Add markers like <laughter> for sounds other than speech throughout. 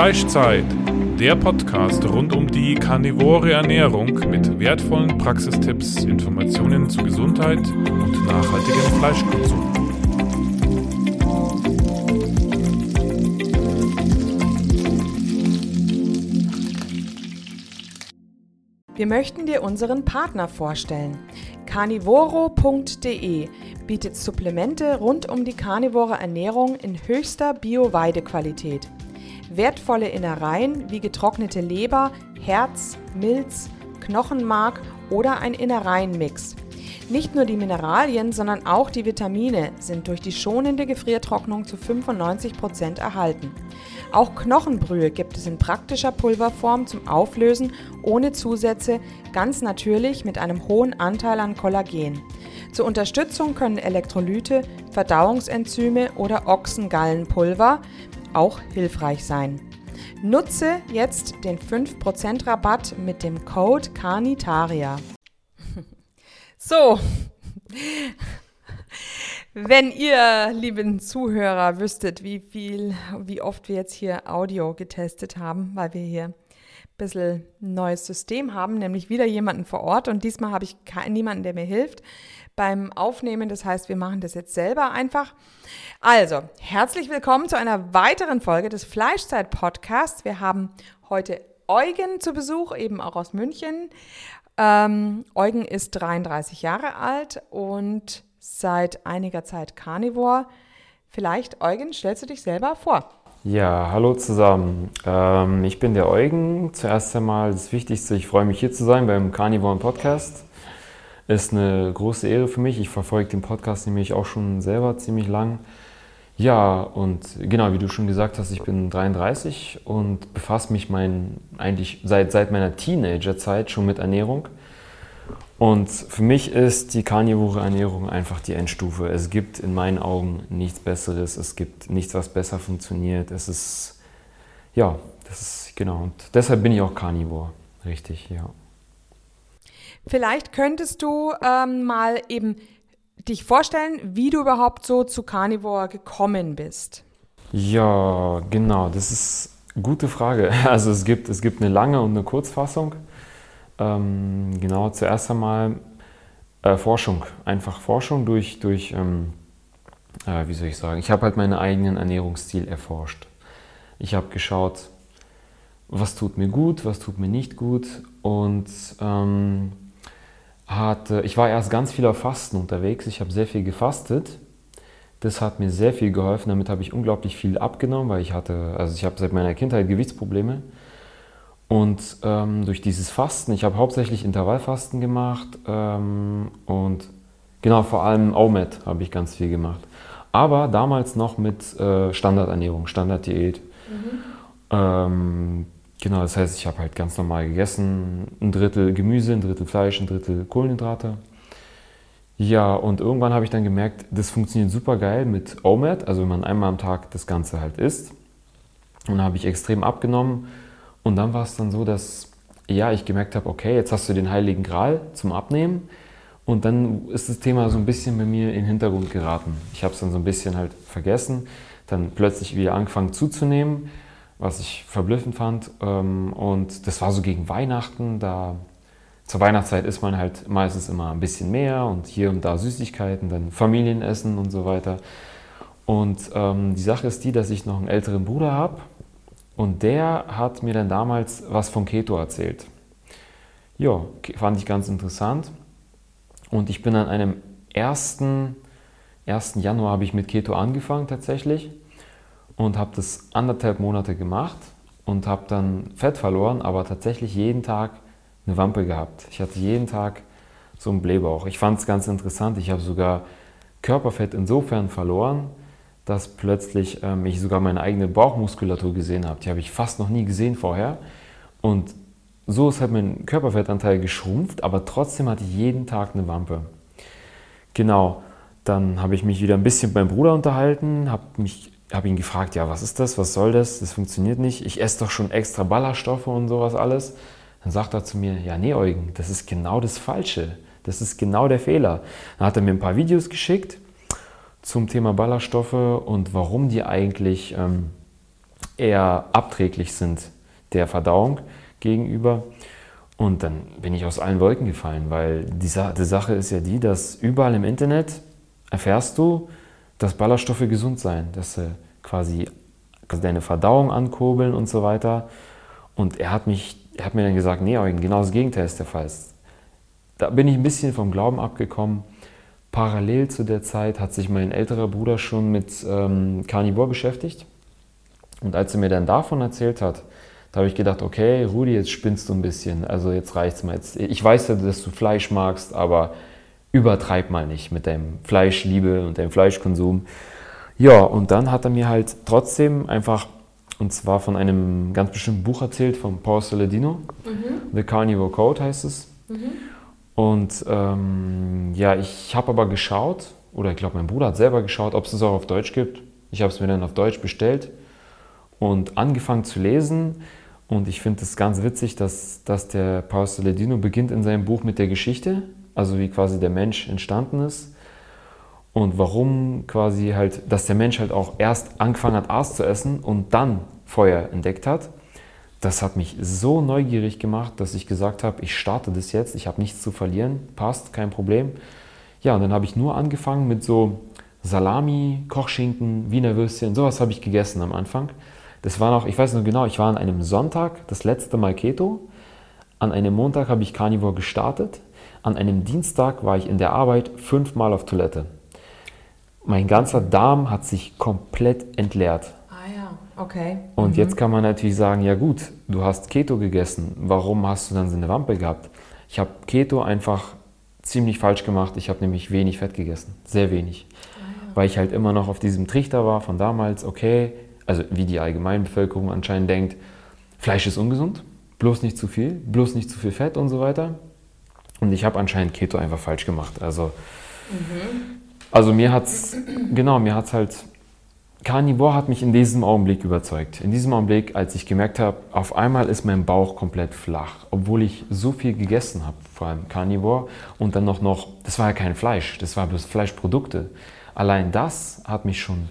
Fleischzeit, der Podcast rund um die karnivore Ernährung mit wertvollen Praxistipps, Informationen zu Gesundheit und nachhaltigem Fleischkonsum. Wir möchten dir unseren Partner vorstellen. Carnivoro.de bietet Supplemente rund um die karnivore Ernährung in höchster Bio-Weidequalität. Wertvolle Innereien wie getrocknete Leber, Herz, Milz, Knochenmark oder ein Innereienmix. Nicht nur die Mineralien, sondern auch die Vitamine sind durch die schonende Gefriertrocknung zu 95 Prozent erhalten. Auch Knochenbrühe gibt es in praktischer Pulverform zum Auflösen ohne Zusätze, ganz natürlich mit einem hohen Anteil an Kollagen. Zur Unterstützung können Elektrolyte, Verdauungsenzyme oder Ochsengallenpulver auch hilfreich sein. Nutze jetzt den 5% Rabatt mit dem Code Carnitaria. <laughs> So, <laughs> wenn ihr, lieben Zuhörer, wüsstet, wie viel, wie oft wir jetzt hier Audio getestet haben, weil wir hier ein bisschen neues System haben, nämlich wieder jemanden vor Ort und diesmal habe ich niemanden, der mir hilft beim Aufnehmen. Das heißt, wir machen das jetzt selber einfach. Also, herzlich willkommen zu einer weiteren Folge des Fleischzeit-Podcasts. Wir haben heute Eugen zu Besuch, eben auch aus München. Ähm, Eugen ist 33 Jahre alt und seit einiger Zeit Carnivore. Vielleicht, Eugen, stellst du dich selber vor? Ja, hallo zusammen. Ähm, ich bin der Eugen. Zuerst einmal das Wichtigste, ich freue mich hier zu sein beim Carnivore Podcast. Ist eine große Ehre für mich. Ich verfolge den Podcast nämlich auch schon selber ziemlich lang. Ja, und genau, wie du schon gesagt hast, ich bin 33 und befasse mich mein, eigentlich seit, seit meiner Teenagerzeit schon mit Ernährung. Und für mich ist die karnivore Ernährung einfach die Endstufe. Es gibt in meinen Augen nichts Besseres, es gibt nichts, was besser funktioniert. Es ist, ja, das ist, genau. Und deshalb bin ich auch Carnivore, richtig, ja. Vielleicht könntest du ähm, mal eben dich vorstellen, wie du überhaupt so zu Carnivore gekommen bist. Ja, genau, das ist eine gute Frage. <laughs> Also es gibt, es gibt eine lange und eine Kurzfassung. Ähm, genau, zuerst einmal äh, Forschung, einfach Forschung durch, durch ähm, äh, wie soll ich sagen, ich habe halt meinen eigenen Ernährungsstil erforscht. Ich habe geschaut, was tut mir gut, was tut mir nicht gut und ähm, hatte, ich war erst ganz viel auf Fasten unterwegs. Ich habe sehr viel gefastet. Das hat mir sehr viel geholfen. Damit habe ich unglaublich viel abgenommen, weil ich hatte, also ich habe seit meiner Kindheit Gewichtsprobleme. Und ähm, durch dieses Fasten, ich habe hauptsächlich Intervallfasten gemacht ähm, und genau vor allem OMED habe ich ganz viel gemacht. Aber damals noch mit äh, Standardernährung, Standarddiät. Mhm. Ähm, Genau, das heißt, ich habe halt ganz normal gegessen, ein Drittel Gemüse, ein Drittel Fleisch, ein Drittel Kohlenhydrate. Ja, und irgendwann habe ich dann gemerkt, das funktioniert super geil mit OMAD, also wenn man einmal am Tag das Ganze halt isst. Und dann habe ich extrem abgenommen. Und dann war es dann so, dass ja, ich gemerkt habe, okay, jetzt hast du den Heiligen Gral zum Abnehmen. Und dann ist das Thema so ein bisschen bei mir in den Hintergrund geraten. Ich habe es dann so ein bisschen halt vergessen, dann plötzlich wieder angefangen zuzunehmen was ich verblüffend fand. Ähm, und das war so gegen Weihnachten, da zur Weihnachtszeit isst man halt meistens immer ein bisschen mehr und hier und da Süßigkeiten, dann Familienessen und so weiter. Und ähm, die Sache ist die, dass ich noch einen älteren Bruder habe und der hat mir dann damals was von Keto erzählt. Ja, fand ich ganz interessant. Und ich bin an einem 1. 1. Januar habe ich mit Keto angefangen tatsächlich und habe das anderthalb Monate gemacht und habe dann Fett verloren, aber tatsächlich jeden Tag eine Wampe gehabt. Ich hatte jeden Tag so einen Blähbauch. Ich fand es ganz interessant. Ich habe sogar Körperfett insofern verloren, dass plötzlich ähm, ich sogar meine eigene Bauchmuskulatur gesehen habe. Die habe ich fast noch nie gesehen vorher. Und so ist halt mein Körperfettanteil geschrumpft, aber trotzdem hatte ich jeden Tag eine Wampe. Genau, dann habe ich mich wieder ein bisschen mit meinem Bruder unterhalten, habe mich habe ihn gefragt, ja, was ist das, was soll das, das funktioniert nicht, ich esse doch schon extra Ballaststoffe und sowas alles. Dann sagt er zu mir, ja, nee, Eugen, das ist genau das Falsche, das ist genau der Fehler. Dann hat er mir ein paar Videos geschickt zum Thema Ballaststoffe und warum die eigentlich ähm, eher abträglich sind der Verdauung gegenüber. Und dann bin ich aus allen Wolken gefallen, weil die, Sa die Sache ist ja die, dass überall im Internet erfährst du, dass Ballaststoffe gesund sein, dass sie quasi deine Verdauung ankurbeln und so weiter. Und er hat, mich, er hat mir dann gesagt, nee, Eugen, genau das Gegenteil ist der Fall. Da bin ich ein bisschen vom Glauben abgekommen. Parallel zu der Zeit hat sich mein älterer Bruder schon mit ähm, Carnivore beschäftigt. Und als er mir dann davon erzählt hat, da habe ich gedacht, okay, Rudi, jetzt spinnst du ein bisschen. Also jetzt reicht's mal. Jetzt, ich weiß ja, dass du Fleisch magst, aber übertreib mal nicht mit deinem Fleischliebe und deinem Fleischkonsum. Ja, und dann hat er mir halt trotzdem einfach, und zwar von einem ganz bestimmten Buch erzählt, von Paul Saladino. Mhm. The Carnivore Code heißt es. Mhm. Und ähm, ja, ich habe aber geschaut, oder ich glaube, mein Bruder hat selber geschaut, ob es es auch auf Deutsch gibt. Ich habe es mir dann auf Deutsch bestellt und angefangen zu lesen. Und ich finde es ganz witzig, dass, dass der Paul Saladino beginnt in seinem Buch mit der Geschichte, also wie quasi der Mensch entstanden ist und warum quasi halt, dass der Mensch halt auch erst angefangen hat, Aas zu essen und dann Feuer entdeckt hat. Das hat mich so neugierig gemacht, dass ich gesagt habe, ich starte das jetzt, ich habe nichts zu verlieren, passt, kein Problem. Ja, und dann habe ich nur angefangen mit so Salami, Kochschinken, Wiener Würstchen, sowas habe ich gegessen am Anfang. Das war noch, ich weiß noch genau, ich war an einem Sonntag das letzte Mal Keto. An einem Montag habe ich Carnivore gestartet. An einem Dienstag war ich in der Arbeit fünfmal auf Toilette. Mein ganzer Darm hat sich komplett entleert. Ah ja, okay. Und mhm. jetzt kann man natürlich sagen, ja gut, du hast Keto gegessen. Warum hast du dann so eine Wampe gehabt? Ich habe Keto einfach ziemlich falsch gemacht. Ich habe nämlich wenig Fett gegessen. Sehr wenig. Ah, ja. Weil ich halt immer noch auf diesem Trichter war von damals, okay, also wie die Allgemeinbevölkerung anscheinend denkt, Fleisch ist ungesund, bloß nicht zu viel, bloß nicht zu viel Fett und so weiter. Und ich habe anscheinend Keto einfach falsch gemacht. Also, mhm. also mir hat es, genau, mir hat es halt, Carnivore hat mich in diesem Augenblick überzeugt. In diesem Augenblick, als ich gemerkt habe, auf einmal ist mein Bauch komplett flach, obwohl ich so viel gegessen habe, vor allem Carnivore. Und dann noch, noch, das war ja kein Fleisch, das war bloß Fleischprodukte. Allein das hat mich schon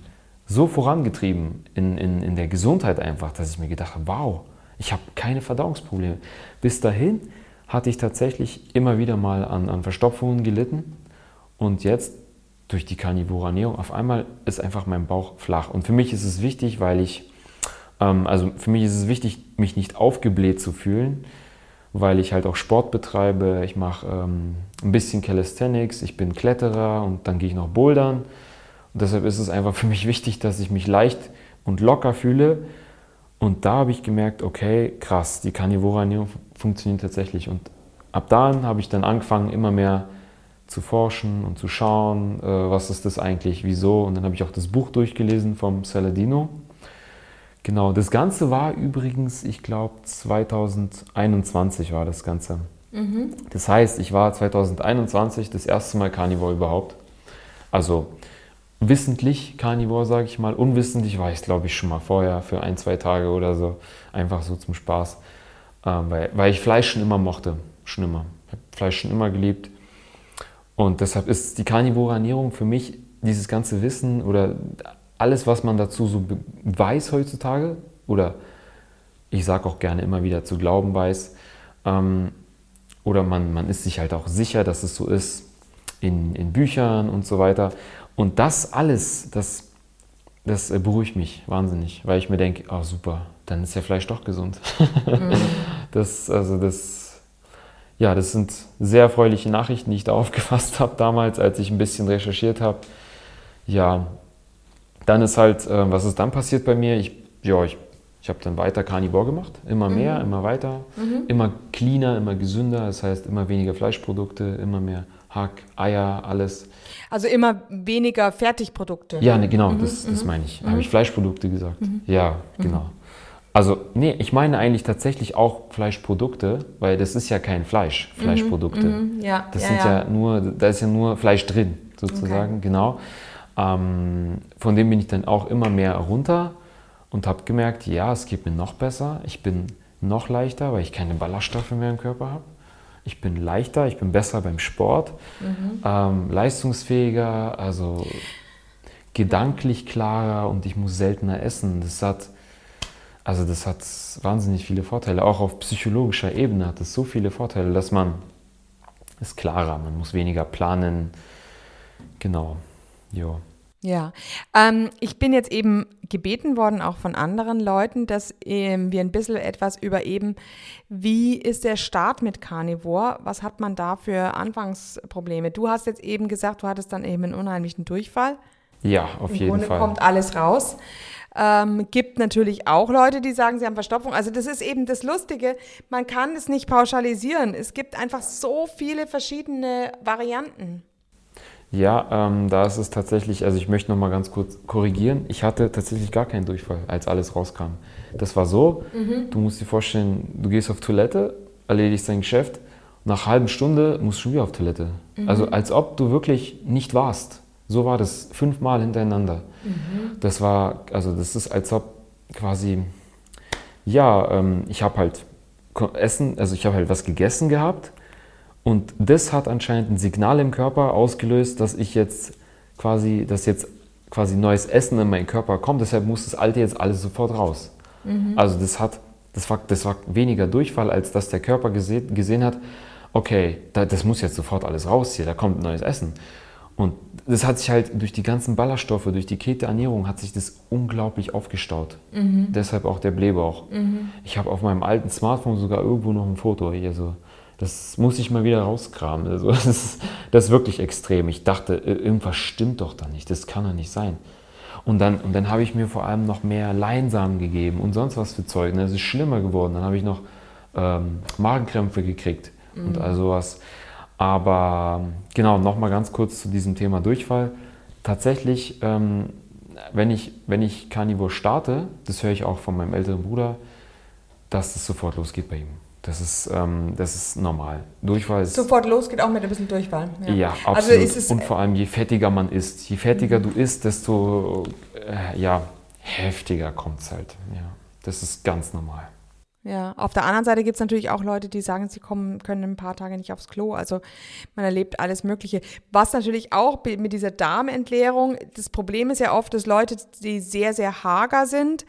so vorangetrieben in, in, in der Gesundheit einfach, dass ich mir gedacht habe, wow, ich habe keine Verdauungsprobleme. Bis dahin hatte ich tatsächlich immer wieder mal an, an Verstopfungen gelitten und jetzt durch die karnivore Ernährung auf einmal ist einfach mein Bauch flach. Und für mich ist es wichtig, weil ich, ähm, also für mich ist es wichtig, mich nicht aufgebläht zu fühlen, weil ich halt auch Sport betreibe. Ich mache ähm, ein bisschen Calisthenics, ich bin Kletterer und dann gehe ich noch bouldern. Und deshalb ist es einfach für mich wichtig, dass ich mich leicht und locker fühle. Und da habe ich gemerkt, okay, krass, die karnivore Ernährung funktioniert tatsächlich. Und ab dann habe ich dann angefangen, immer mehr zu forschen und zu schauen, äh, was ist das eigentlich, wieso. Und dann habe ich auch das Buch durchgelesen vom Saladino. Genau, das Ganze war übrigens, ich glaube, 2021 war das Ganze. Mhm. Das heißt, ich war 2021 das erste Mal Carnivore überhaupt. Also wissentlich Carnivore, sage ich mal. Unwissentlich war ich, glaube ich, schon mal vorher für ein, zwei Tage oder so. Einfach so zum Spaß. Ähm, weil, weil ich Fleisch schon immer mochte. Schon immer. Ich habe Fleisch schon immer geliebt. Und deshalb ist die Carnivore Ernährung für mich dieses ganze Wissen oder alles, was man dazu so weiß heutzutage, oder ich sage auch gerne immer wieder zu glauben weiß, ähm, oder man, man ist sich halt auch sicher, dass es so ist in, in Büchern und so weiter. Und das alles, das, das äh, beruhigt mich wahnsinnig, weil ich mir denke, oh super, dann ist ja Fleisch doch gesund. Mhm. <laughs> Das, also das, ja, das sind sehr erfreuliche Nachrichten, die ich da aufgefasst habe damals, als ich ein bisschen recherchiert habe. Ja, dann ist halt, äh, was ist dann passiert bei mir? Ich, ja, ich, ich habe dann weiter Carnivore gemacht, immer mehr, mhm. immer weiter, mhm. immer cleaner, immer gesünder, das heißt immer weniger Fleischprodukte, immer mehr Hack, Eier, alles. Also immer weniger Fertigprodukte. Ja, ne, genau, mhm, das, das mhm. meine ich. Mhm. Habe ich Fleischprodukte gesagt? Mhm. Ja, mhm. genau. Also, nee, ich meine eigentlich tatsächlich auch Fleischprodukte, weil das ist ja kein Fleisch, mhm, Fleischprodukte. Ja, das ja, sind ja. ja. nur, da ist ja nur Fleisch drin, sozusagen, okay. genau. Ähm, von dem bin ich dann auch immer mehr runter und habe gemerkt, ja, es geht mir noch besser. Ich bin noch leichter, weil ich keine Ballaststoffe mehr im Körper habe ich bin leichter, ich bin besser beim Sport, mhm. ähm, leistungsfähiger, also gedanklich klarer und ich muss seltener essen. Das hat, also das hat wahnsinnig viele Vorteile. Auch auf psychologischer Ebene hat es so viele Vorteile, dass man ist klarer, man muss weniger planen. Genau. Jo. Ja, ähm, ich bin jetzt eben gebeten worden, auch von anderen Leuten, dass ähm, wir ein bisschen etwas über eben, wie ist der Start mit Carnivore? Was hat man da für Anfangsprobleme? Du hast jetzt eben gesagt, du hattest dann eben einen unheimlichen Durchfall. Ja, auf Im jeden Grunde Fall. kommt alles raus. Ähm, gibt natürlich auch Leute, die sagen, sie haben Verstopfung. Also das ist eben das Lustige. Man kann es nicht pauschalisieren. Es gibt einfach so viele verschiedene Varianten. Ja, ähm, da ist es tatsächlich, also ich möchte noch mal ganz kurz korrigieren. Ich hatte tatsächlich gar keinen Durchfall, als alles rauskam. Das war so, du musst dir vorstellen, du gehst auf Toilette, erledigst dein Geschäft, nach einer halben Stunde musst du schon wieder auf Toilette. Also als ob du wirklich nicht warst. So war das fünfmal hintereinander. Das war, also das ist als ob quasi, ja, ähm, ich habe halt Essen, also ich habe halt was gegessen gehabt und das hat anscheinend ein Signal im Körper ausgelöst, dass ich jetzt quasi, dass jetzt quasi neues Essen in meinen Körper kommt. Deshalb muss das Alte jetzt alles sofort raus. Also das hat, das war, das war weniger Durchfall, als dass der Körper gesehen, gesehen hat, okay, da, das muss jetzt sofort alles raus hier, da kommt neues Essen. Und das hat sich halt durch die ganzen Ballaststoffe, durch die Keto-Ernährung hat sich das unglaublich aufgestaut. Deshalb auch der Blähbauch. Ich habe auf meinem alten Smartphone sogar irgendwo noch ein Foto hier so. Das muss ich mal wieder rauskramen. Also <laughs> das, ist, das ist wirklich extrem. Ich dachte, irgendwas stimmt doch da nicht. Das kann doch nicht sein. Und dann, und dann habe ich mir vor allem noch mehr Leinsamen gegeben und sonst was für Zeug. Und das ist schlimmer geworden. Dann habe ich noch ähm, Magenkrämpfe gekriegt und all sowas. Aber genau, nochmal ganz kurz zu diesem Thema Durchfall. Tatsächlich, ähm, wenn, ich, wenn ich Carnivore starte, das höre ich auch von meinem älteren Bruder, dass es sofort losgeht bei ihm. Das ist, ähm, das ist normal. Durchfall ist. Sofort los geht auch mit ein bisschen Durchfall. Ja, absolut. Also ist es, und vor allem, je fettiger man isst, je fettiger du isst, desto äh, ja, heftiger kommt es halt. Ja, das ist ganz normal. Ja, auf der anderen Seite gibt es natürlich auch Leute, die sagen, sie kommen, können ein paar Tage nicht aufs Klo. Also man erlebt alles Mögliche. Was natürlich auch mit dieser Darmentleerung, das Problem ist ja oft, dass Leute, die sehr, sehr hager sind,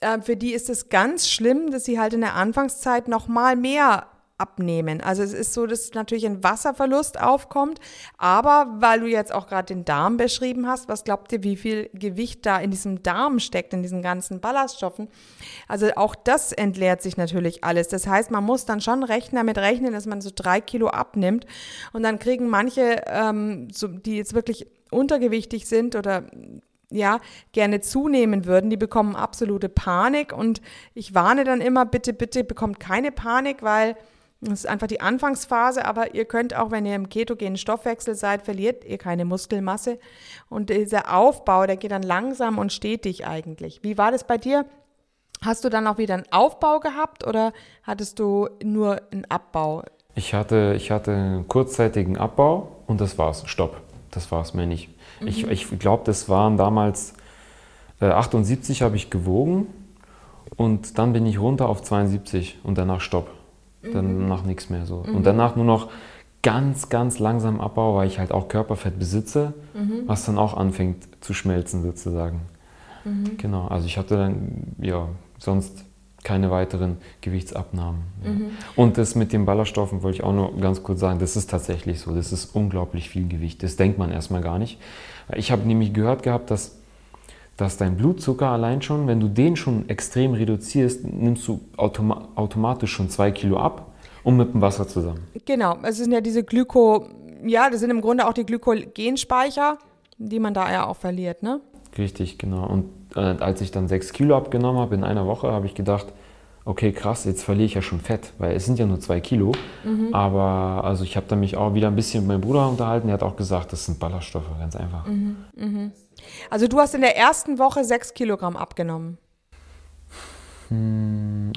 äh, für die ist es ganz schlimm, dass sie halt in der Anfangszeit noch mal mehr abnehmen. Also es ist so, dass natürlich ein Wasserverlust aufkommt, aber weil du jetzt auch gerade den Darm beschrieben hast, was glaubt ihr, wie viel Gewicht da in diesem Darm steckt, in diesen ganzen Ballaststoffen? Also auch das entleert sich natürlich alles. Das heißt, man muss dann schon rechnen, damit rechnen, dass man so drei Kilo abnimmt und dann kriegen manche, ähm, so, die jetzt wirklich untergewichtig sind oder ja, gerne zunehmen würden, die bekommen absolute Panik und ich warne dann immer, bitte, bitte bekommt keine Panik, weil das ist einfach die Anfangsphase, aber ihr könnt auch, wenn ihr im ketogenen Stoffwechsel seid, verliert ihr keine Muskelmasse und dieser Aufbau, der geht dann langsam und stetig eigentlich. Wie war das bei dir? Hast du dann auch wieder einen Aufbau gehabt oder hattest du nur einen Abbau? Ich hatte, ich hatte einen kurzzeitigen Abbau und das war's. Stopp. Das war's mehr nicht. Ich, ich glaube, das waren damals äh, 78 habe ich gewogen und dann bin ich runter auf 72 und danach Stopp. Danach nichts mehr so. Und danach nur noch ganz, ganz langsam Abbau, weil ich halt auch Körperfett besitze, was dann auch anfängt zu schmelzen sozusagen. Genau, also ich hatte dann ja sonst keine weiteren Gewichtsabnahmen. Ja. Und das mit den Ballaststoffen wollte ich auch nur ganz kurz sagen, das ist tatsächlich so, das ist unglaublich viel Gewicht. Das denkt man erstmal gar nicht. Ich habe nämlich gehört gehabt, dass, dass dein Blutzucker allein schon, wenn du den schon extrem reduzierst, nimmst du automa automatisch schon zwei Kilo ab und mit dem Wasser zusammen. Genau, es sind ja diese Glyko, ja, das sind im Grunde auch die Glykogenspeicher, die man da ja auch verliert, ne? Richtig, genau. Und als ich dann sechs Kilo abgenommen habe in einer Woche, habe ich gedacht, okay, krass, jetzt verliere ich ja schon Fett, weil es sind ja nur zwei Kilo. Aber also ich habe dann mich auch wieder ein bisschen mit meinem Bruder unterhalten, der hat auch gesagt, das sind Ballaststoffe, ganz einfach. Also du hast in der ersten Woche sechs Kilogramm abgenommen.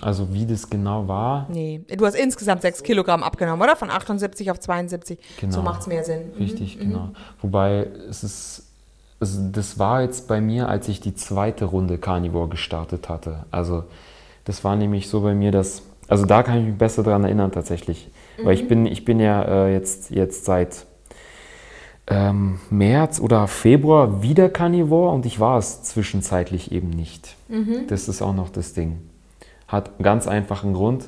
Also wie das genau war, Nee, du hast insgesamt sechs Kilogramm abgenommen, oder? Von 78 auf 72. Genau. So macht es mehr Sinn. Richtig, genau. Wobei es ist, es, das war jetzt bei mir, als ich die zweite Runde Carnivore gestartet hatte. Also das war nämlich so bei mir, dass, also da kann ich mich besser daran erinnern tatsächlich. Weil ich bin, ich bin ja äh, jetzt, jetzt seit, ähm, März oder Februar wieder Carnivore und ich war es zwischenzeitlich eben nicht. Mhm. Das ist auch noch das Ding. Hat einen ganz einfachen Grund.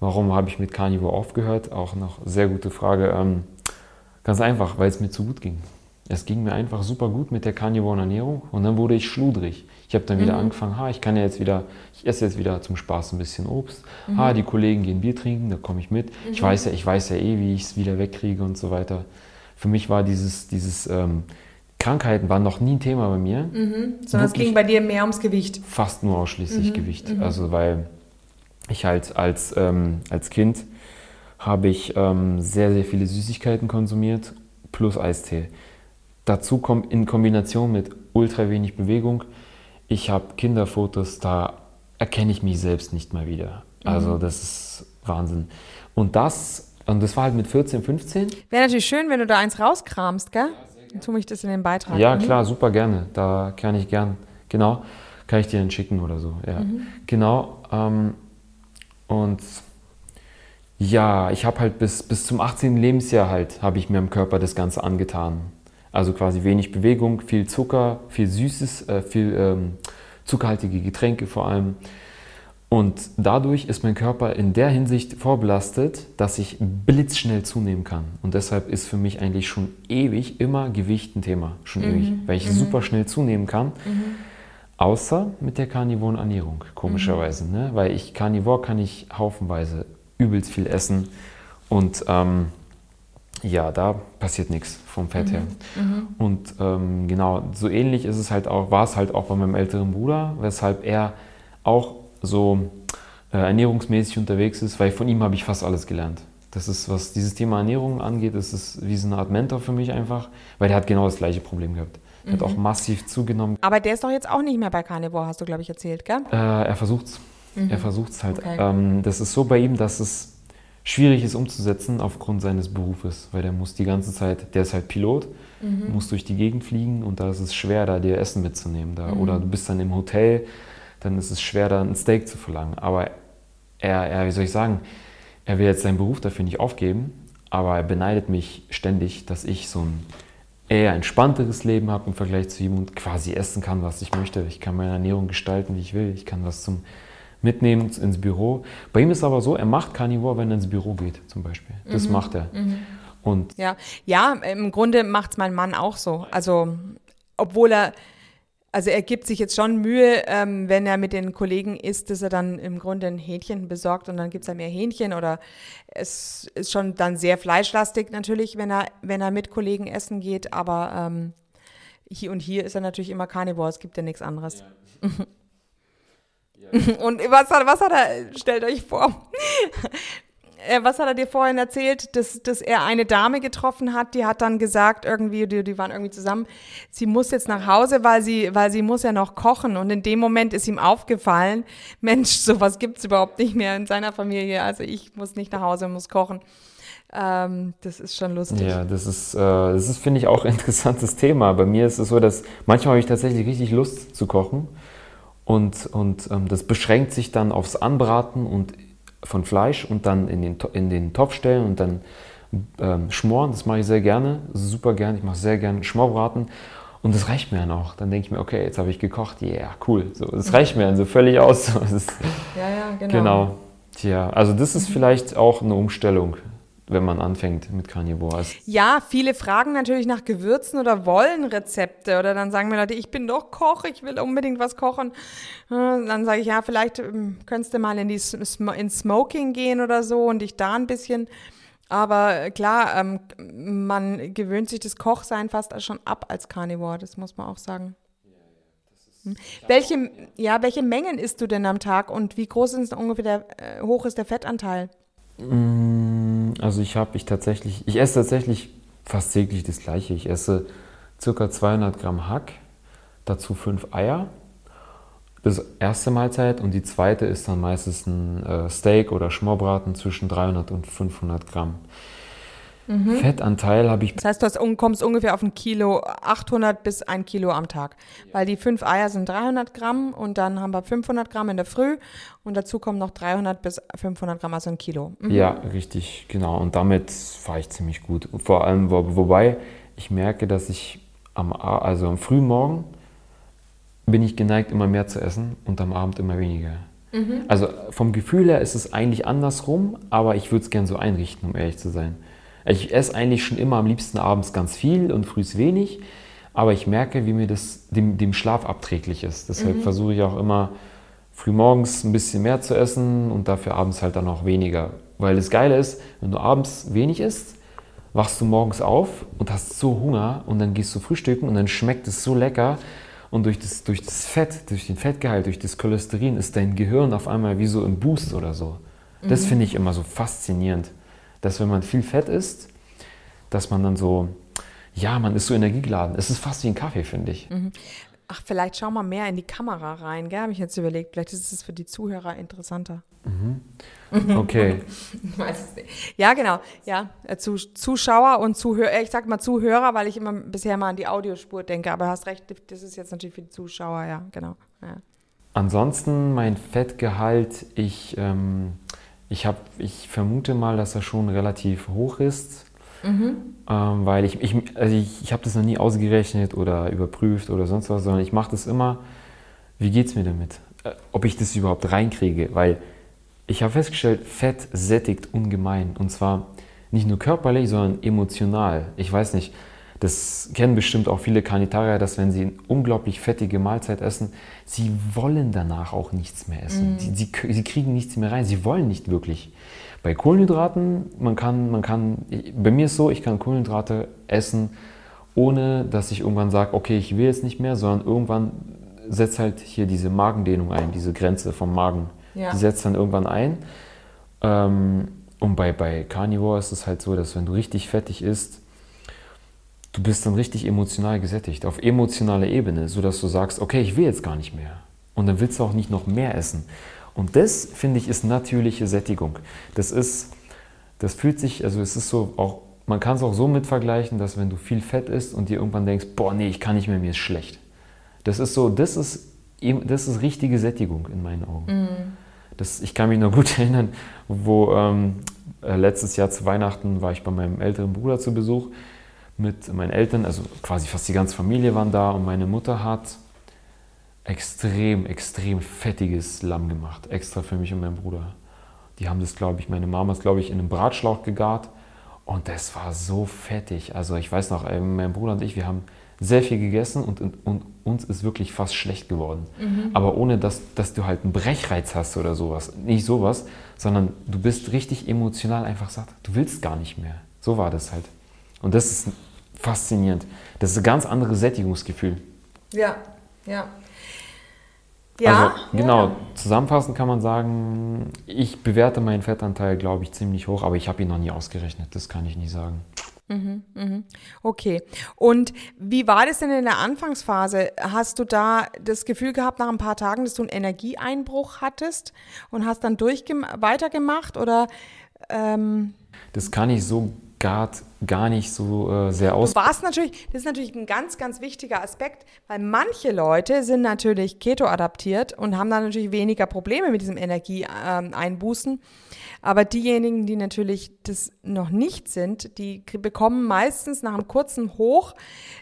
Warum habe ich mit Carnivore aufgehört? Auch noch sehr gute Frage. Ähm, ganz einfach, weil es mir zu gut ging. Es ging mir einfach super gut mit der carnivoren Ernährung und dann wurde ich schludrig. Ich habe dann wieder mhm. angefangen, ha, ich kann ja jetzt wieder, ich esse jetzt wieder zum Spaß ein bisschen Obst. Mhm. Ha, die Kollegen gehen Bier trinken, da komme ich mit. Mhm. Ich weiß ja, ich weiß ja eh, wie ich es wieder wegkriege und so weiter. Für mich war dieses, dieses ähm, Krankheiten waren noch nie ein Thema bei mir. Mhm. Sondern es ging bei dir mehr ums Gewicht. Fast nur ausschließlich mhm. Gewicht. Mhm. Also weil ich halt als, ähm, als Kind habe ich ähm, sehr, sehr viele Süßigkeiten konsumiert plus Eistee. Dazu kommt in Kombination mit ultra wenig Bewegung. Ich habe Kinderfotos, da erkenne ich mich selbst nicht mal wieder. Also mhm. das ist Wahnsinn. Und das, und das war halt mit 14, 15. Wäre natürlich schön, wenn du da eins rauskramst, gell? Dann tue ich das in den Beitrag. Ja, mhm. klar, super gerne. Da kann ich gern, genau, kann ich dir dann schicken oder so. Ja, mhm. genau. Ähm, und ja, ich habe halt bis, bis zum 18. Lebensjahr halt, habe ich mir im Körper das Ganze angetan. Also quasi wenig Bewegung, viel Zucker, viel Süßes, äh, viel ähm, zuckerhaltige Getränke vor allem. Und dadurch ist mein Körper in der Hinsicht vorbelastet, dass ich blitzschnell zunehmen kann. Und deshalb ist für mich eigentlich schon ewig immer Gewicht ein Thema. Schon mhm. ewig. Weil ich mhm. super schnell zunehmen kann. Mhm. Außer mit der karnivoren Ernährung, komischerweise. Mhm. Ne? Weil ich Carnivore kann ich haufenweise übelst viel essen. Und ähm, ja, da passiert nichts vom Fett mhm. her. Mhm. Und ähm, genau, so ähnlich ist es halt auch, war es halt auch bei meinem älteren Bruder, weshalb er auch so äh, ernährungsmäßig unterwegs ist, weil von ihm habe ich fast alles gelernt. Das ist, was dieses Thema Ernährung angeht, ist es wie so eine Art Mentor für mich einfach, weil der hat genau das gleiche Problem gehabt. Der mhm. hat auch massiv zugenommen. Aber der ist doch jetzt auch nicht mehr bei Carnivore, hast du, glaube ich, erzählt, gell? Äh, er versucht's. Mhm. Er versucht es halt. Okay. Ähm, das ist so bei ihm, dass es schwierig ist umzusetzen aufgrund seines Berufes, weil der muss die ganze Zeit, der ist halt Pilot, mhm. muss durch die Gegend fliegen und da ist es schwer, da dir Essen mitzunehmen. Da. Mhm. Oder du bist dann im Hotel, dann ist es schwer, da ein Steak zu verlangen. Aber er, er, wie soll ich sagen, er will jetzt seinen Beruf dafür nicht aufgeben, aber er beneidet mich ständig, dass ich so ein eher entspannteres Leben habe im Vergleich zu ihm und quasi essen kann, was ich möchte. Ich kann meine Ernährung gestalten, wie ich will. Ich kann was zum mitnehmen ins Büro. Bei ihm ist aber so, er macht Carnivore, wenn er ins Büro geht, zum Beispiel. Das mhm. macht er. Mhm. Und ja. ja, im Grunde macht es mein Mann auch so. Also, obwohl er, also er gibt sich jetzt schon Mühe, ähm, wenn er mit den Kollegen isst, dass er dann im Grunde ein Hähnchen besorgt und dann gibt es da mehr Hähnchen oder es ist schon dann sehr fleischlastig natürlich, wenn er, wenn er mit Kollegen essen geht, aber ähm, hier und hier ist er natürlich immer Carnivore, es gibt ja nichts anderes. Ja. <laughs> <laughs> Und was hat, was hat er, stellt euch vor, <laughs> äh, was hat er dir vorhin erzählt, dass, dass er eine Dame getroffen hat, die hat dann gesagt, irgendwie, die, die waren irgendwie zusammen, sie muss jetzt nach Hause, weil sie, weil sie muss ja noch kochen. Und in dem Moment ist ihm aufgefallen, Mensch, <laughs> sowas gibt's überhaupt nicht mehr in seiner Familie. Also ich muss nicht nach Hause, muss kochen. Ähm, das ist schon lustig. Ja, das ist, äh, das ist, finde ich, auch ein interessantes Thema. Bei mir ist es so, dass manchmal habe ich tatsächlich richtig Lust zu kochen. Und, und ähm, das beschränkt sich dann aufs Anbraten und von Fleisch und dann in den, in den Topf stellen und dann ähm, schmoren. Das mache ich sehr gerne, super gerne. Ich mache sehr gerne Schmorbraten. Und das reicht mir dann auch. Dann denke ich mir, okay, jetzt habe ich gekocht, yeah, cool. So, das reicht mir dann so völlig aus. <laughs> Ist, ja, ja, genau. Genau. Tja, also das ist vielleicht auch eine Umstellung wenn man anfängt mit Carnivore. Ja, viele fragen natürlich nach Gewürzen oder wollen Rezepte oder dann sagen mir Leute, ich bin doch Koch, ich will unbedingt was kochen. Äh, dann sage ich, ja, vielleicht ähm, könntest du mal in die in Smoking gehen oder so und dich da ein bisschen. Aber äh, klar, ähm, man gewöhnt sich das Kochsein fast schon ab als Carnivore, das muss man auch sagen. Hm. Welche, ja, welche Mengen isst du denn am Tag und wie groß ist ungefähr der, äh, hoch ist der Fettanteil? Mm, also ich habe ich tatsächlich, ich esse tatsächlich fast täglich das gleiche. Ich esse ca. 200 Gramm Hack, dazu fünf Eier. Das erste Mahlzeit und die zweite ist dann meistens ein äh, Steak oder Schmorbraten zwischen 300 und 500 Gramm. Mhm. Fettanteil habe ich. Das heißt, du hast, kommst ungefähr auf ein Kilo, 800 bis ein Kilo am Tag. Ja. Weil die fünf Eier sind 300 Gramm und dann haben wir 500 Gramm in der Früh und dazu kommen noch 300 bis 500 Gramm, also ein Kilo. Mhm. Ja, richtig, genau. Und damit fahre ich ziemlich gut. Vor allem, wo, wobei ich merke, dass ich am, also am frühen Morgen bin ich geneigt, immer mehr zu essen und am Abend immer weniger. Mhm. Also vom Gefühl her ist es eigentlich andersrum, aber ich würde es gern so einrichten, um ehrlich zu sein. Ich esse eigentlich schon immer am liebsten abends ganz viel und frühs wenig, aber ich merke, wie mir das dem, dem Schlaf abträglich ist. Deshalb mhm. versuche ich auch immer frühmorgens ein bisschen mehr zu essen und dafür abends halt dann auch weniger. Weil das Geile ist, wenn du abends wenig isst, wachst du morgens auf und hast so Hunger und dann gehst du frühstücken und dann schmeckt es so lecker und durch das, durch das Fett, durch den Fettgehalt, durch das Cholesterin ist dein Gehirn auf einmal wie so im Boost oder so. Das mhm. finde ich immer so faszinierend, dass wenn man viel Fett isst, dass man dann so, ja, man ist so energiegeladen. Es ist fast wie ein Kaffee, finde ich. Mhm. Ach, vielleicht schauen wir mehr in die Kamera rein, gell? Habe ich jetzt überlegt. Vielleicht ist es für die Zuhörer interessanter. Mhm. Okay. <laughs> ja, genau. Ja, äh, Zuschauer und Zuhörer. Ich sag mal Zuhörer, weil ich immer bisher mal an die Audiospur denke. Aber du hast recht, das ist jetzt natürlich für die Zuschauer, ja, genau. Ja. Ansonsten mein Fettgehalt, ich, ähm, ich, hab, ich vermute mal, dass er schon relativ hoch ist. Mhm. Ähm, weil ich, ich, also ich, ich habe das noch nie ausgerechnet oder überprüft oder sonst was, sondern ich mache das immer, wie geht es mir damit? Äh, ob ich das überhaupt reinkriege, weil ich habe festgestellt, Fett sättigt ungemein. Und zwar nicht nur körperlich, sondern emotional. Ich weiß nicht, das kennen bestimmt auch viele Kanitarier, dass wenn sie eine unglaublich fettige Mahlzeit essen, sie wollen danach auch nichts mehr essen. Mm. Sie, sie, sie, kriegen nichts mehr rein, sie wollen nicht wirklich. Bei Kohlenhydraten, man kann, man kann, bei mir ist so, ich kann Kohlenhydrate essen, ohne dass ich irgendwann sage, okay, ich will jetzt nicht mehr, sondern irgendwann setzt halt hier diese Magendehnung ein, diese Grenze vom Magen. Ja. Die setzt dann irgendwann ein. Ähm, und bei, bei Carnivore ist es halt so, dass wenn du richtig fettig isst, du bist dann richtig emotional gesättigt, auf emotionaler Ebene, sodass du sagst, okay, ich will jetzt gar nicht mehr. Und dann willst du auch nicht noch mehr essen. Und das, finde ich, ist natürliche Sättigung. Das ist, das fühlt sich, also es ist so auch, man kann es auch so mit vergleichen, dass wenn du viel Fett isst und dir irgendwann denkst, boah, nee, ich kann nicht mehr, mir ist schlecht. Das ist so, das ist, das ist richtige Sättigung in meinen Augen. Mhm. Das, ich kann mich noch gut <laughs> erinnern, wo ähm, äh, letztes Jahr zu Weihnachten war ich bei meinem älteren Bruder zu Besuch mit meinen Eltern, also quasi fast die ganze Familie waren da und meine Mutter hat extrem, extrem fettiges Lamm gemacht, extra für mich und meinen Bruder. Die haben das, glaube ich, meine Mama ist, glaube ich, in einem Bratschlauch gegart und das war so fettig. Also ich weiß noch, mein Bruder und ich, wir haben sehr viel gegessen und, und uns ist wirklich fast schlecht geworden. Mhm. Aber ohne, dass, dass du halt einen Brechreiz hast oder sowas. Nicht sowas, sondern du bist richtig emotional einfach satt. Du willst gar nicht mehr. So war das halt. Und das ist faszinierend. Das ist ein ganz anderes Sättigungsgefühl. Ja, ja. Ja, also, genau, ja. zusammenfassend kann man sagen, ich bewerte meinen Fettanteil, glaube ich, ziemlich hoch, aber ich habe ihn noch nie ausgerechnet, das kann ich nie sagen. Mhm, mhm. Okay. Und wie war das denn in der Anfangsphase? Hast du da das Gefühl gehabt nach ein paar Tagen, dass du einen Energieeinbruch hattest und hast dann weitergemacht oder? Ähm das kann ich so gar, gar nicht so äh, sehr aus. Du warst natürlich, das ist natürlich ein ganz, ganz wichtiger Aspekt, weil manche Leute sind natürlich Keto-adaptiert und haben dann natürlich weniger Probleme mit diesem Energieeinbußen. Ähm, aber diejenigen, die natürlich das noch nicht sind, die bekommen meistens nach einem kurzen Hoch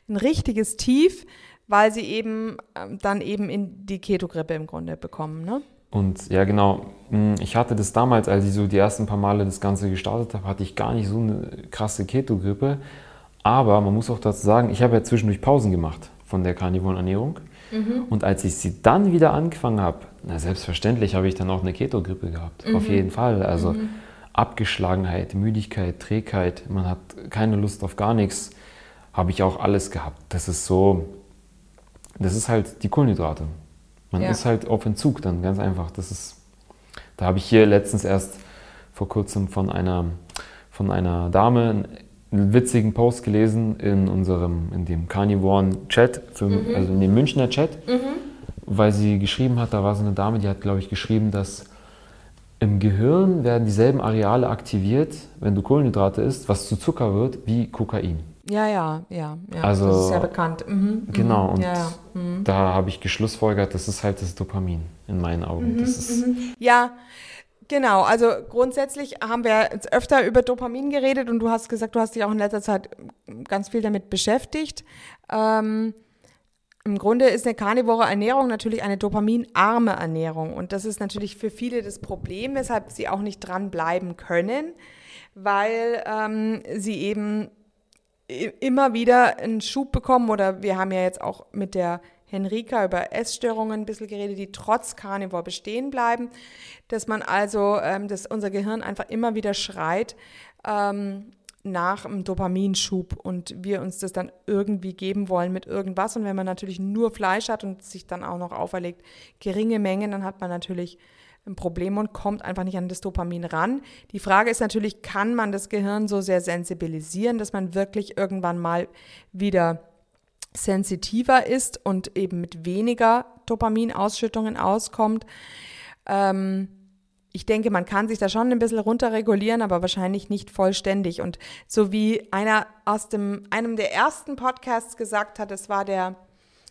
ein richtiges Tief, weil sie eben ähm, dann eben in die Keto-Grippe im Grunde bekommen. Ne? Und ja, genau. Hm, ich hatte das damals, als ich so die ersten paar Male das Ganze gestartet habe, hatte ich gar nicht so eine krasse Keto-Grippe. Aber man muss auch dazu sagen, ich habe ja zwischendurch Pausen gemacht von der karnivoren Ernährung. Mhm. Und als ich sie dann wieder angefangen habe, na selbstverständlich habe ich dann auch eine Keto-Grippe gehabt. Mhm. Auf jeden Fall. Also mhm. Abgeschlagenheit, Müdigkeit, Trägheit, man hat keine Lust auf gar nichts, habe ich auch alles gehabt. Das ist so, das ist halt die Kohlenhydrate. Man ja. ist halt auf Entzug dann, ganz einfach. Das ist, da habe ich hier letztens erst vor kurzem von einer, von einer Dame einen witzigen Post gelesen in unserem, in dem Carnivoren Chat, für, mhm. also in dem Münchner Chat, mhm. weil sie geschrieben hat, da war so eine Dame, die hat, glaube ich, geschrieben, dass im Gehirn werden dieselben Areale aktiviert, wenn du Kohlenhydrate isst, was zu Zucker wird, wie Kokain. Ja, ja, ja, ja. Also, das ist ja bekannt. Mhm, mhm. genau, und ja, ja. Mhm. da habe ich geschlussfolgert, das ist halt das Dopamin in meinen Augen. Mhm, das ist mhm. ja, Genau, also grundsätzlich haben wir jetzt öfter über Dopamin geredet und du hast gesagt, du hast dich auch in letzter Zeit ganz viel damit beschäftigt. Ähm, Im Grunde ist eine karnivore Ernährung natürlich eine dopaminarme Ernährung und das ist natürlich für viele das Problem, weshalb sie auch nicht dranbleiben können, weil ähm, sie eben immer wieder einen Schub bekommen oder wir haben ja jetzt auch mit der Henrika über Essstörungen ein bisschen geredet, die trotz Carnivore bestehen bleiben, dass man also, ähm, dass unser Gehirn einfach immer wieder schreit ähm, nach einem Dopaminschub und wir uns das dann irgendwie geben wollen mit irgendwas. Und wenn man natürlich nur Fleisch hat und sich dann auch noch auferlegt geringe Mengen, dann hat man natürlich ein Problem und kommt einfach nicht an das Dopamin ran. Die Frage ist natürlich, kann man das Gehirn so sehr sensibilisieren, dass man wirklich irgendwann mal wieder sensitiver ist und eben mit weniger Dopaminausschüttungen auskommt. Ähm, ich denke, man kann sich da schon ein bisschen runterregulieren, aber wahrscheinlich nicht vollständig. Und so wie einer aus dem, einem der ersten Podcasts gesagt hat, es war der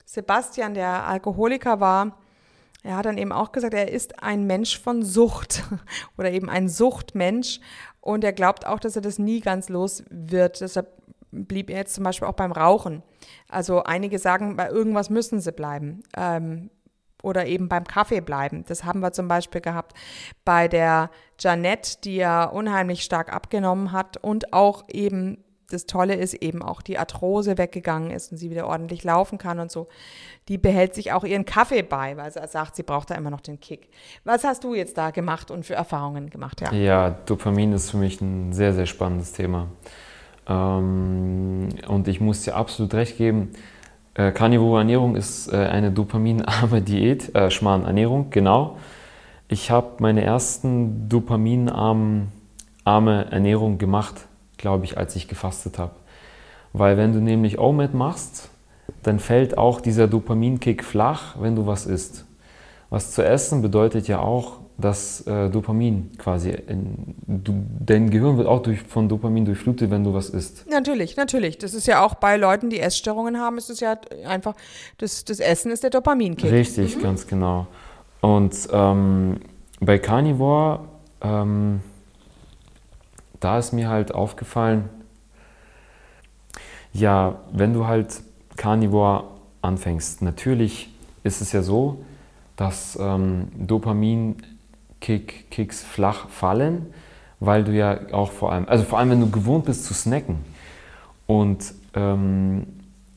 Sebastian, der Alkoholiker war, er hat dann eben auch gesagt, er ist ein Mensch von Sucht <laughs> oder eben ein Suchtmensch und er glaubt auch, dass er das nie ganz los wird. Deshalb blieb er jetzt zum Beispiel auch beim Rauchen. Also einige sagen, bei irgendwas müssen sie bleiben. Ähm, oder eben beim Kaffee bleiben. Das haben wir zum Beispiel gehabt bei der Janette, die ja unheimlich stark abgenommen hat und auch eben das Tolle ist eben auch die Arthrose weggegangen ist und sie wieder ordentlich laufen kann und so. Die behält sich auch ihren Kaffee bei, weil sie sagt, sie braucht da immer noch den Kick. Was hast du jetzt da gemacht und für Erfahrungen gemacht? Ja, ja Dopamin ist für mich ein sehr, sehr spannendes Thema. Ähm, und ich muss dir absolut recht geben, äh, Carnivore Ernährung ist äh, eine dopaminarme <laughs> Diät, äh, schmalen Ernährung, genau. Ich habe meine ersten dopaminarme Ernährung gemacht, glaube ich, als ich gefastet habe. Weil wenn du nämlich OMAD machst, dann fällt auch dieser Dopaminkick flach, wenn du was isst. Was zu essen bedeutet ja auch, dass äh, Dopamin quasi, in, du, dein Gehirn wird auch durch, von Dopamin durchflutet, wenn du was isst. Natürlich, natürlich. Das ist ja auch bei Leuten, die Essstörungen haben, ist es ja einfach, das, das Essen ist der Dopaminkick. Richtig, mhm. ganz genau. Und ähm, bei Carnivore, ähm, da ist mir halt aufgefallen, ja, wenn du halt Carnivore anfängst, natürlich ist es ja so, dass ähm, Dopamin Kick, Kicks flach fallen, weil du ja auch vor allem, also vor allem wenn du gewohnt bist zu snacken und ähm,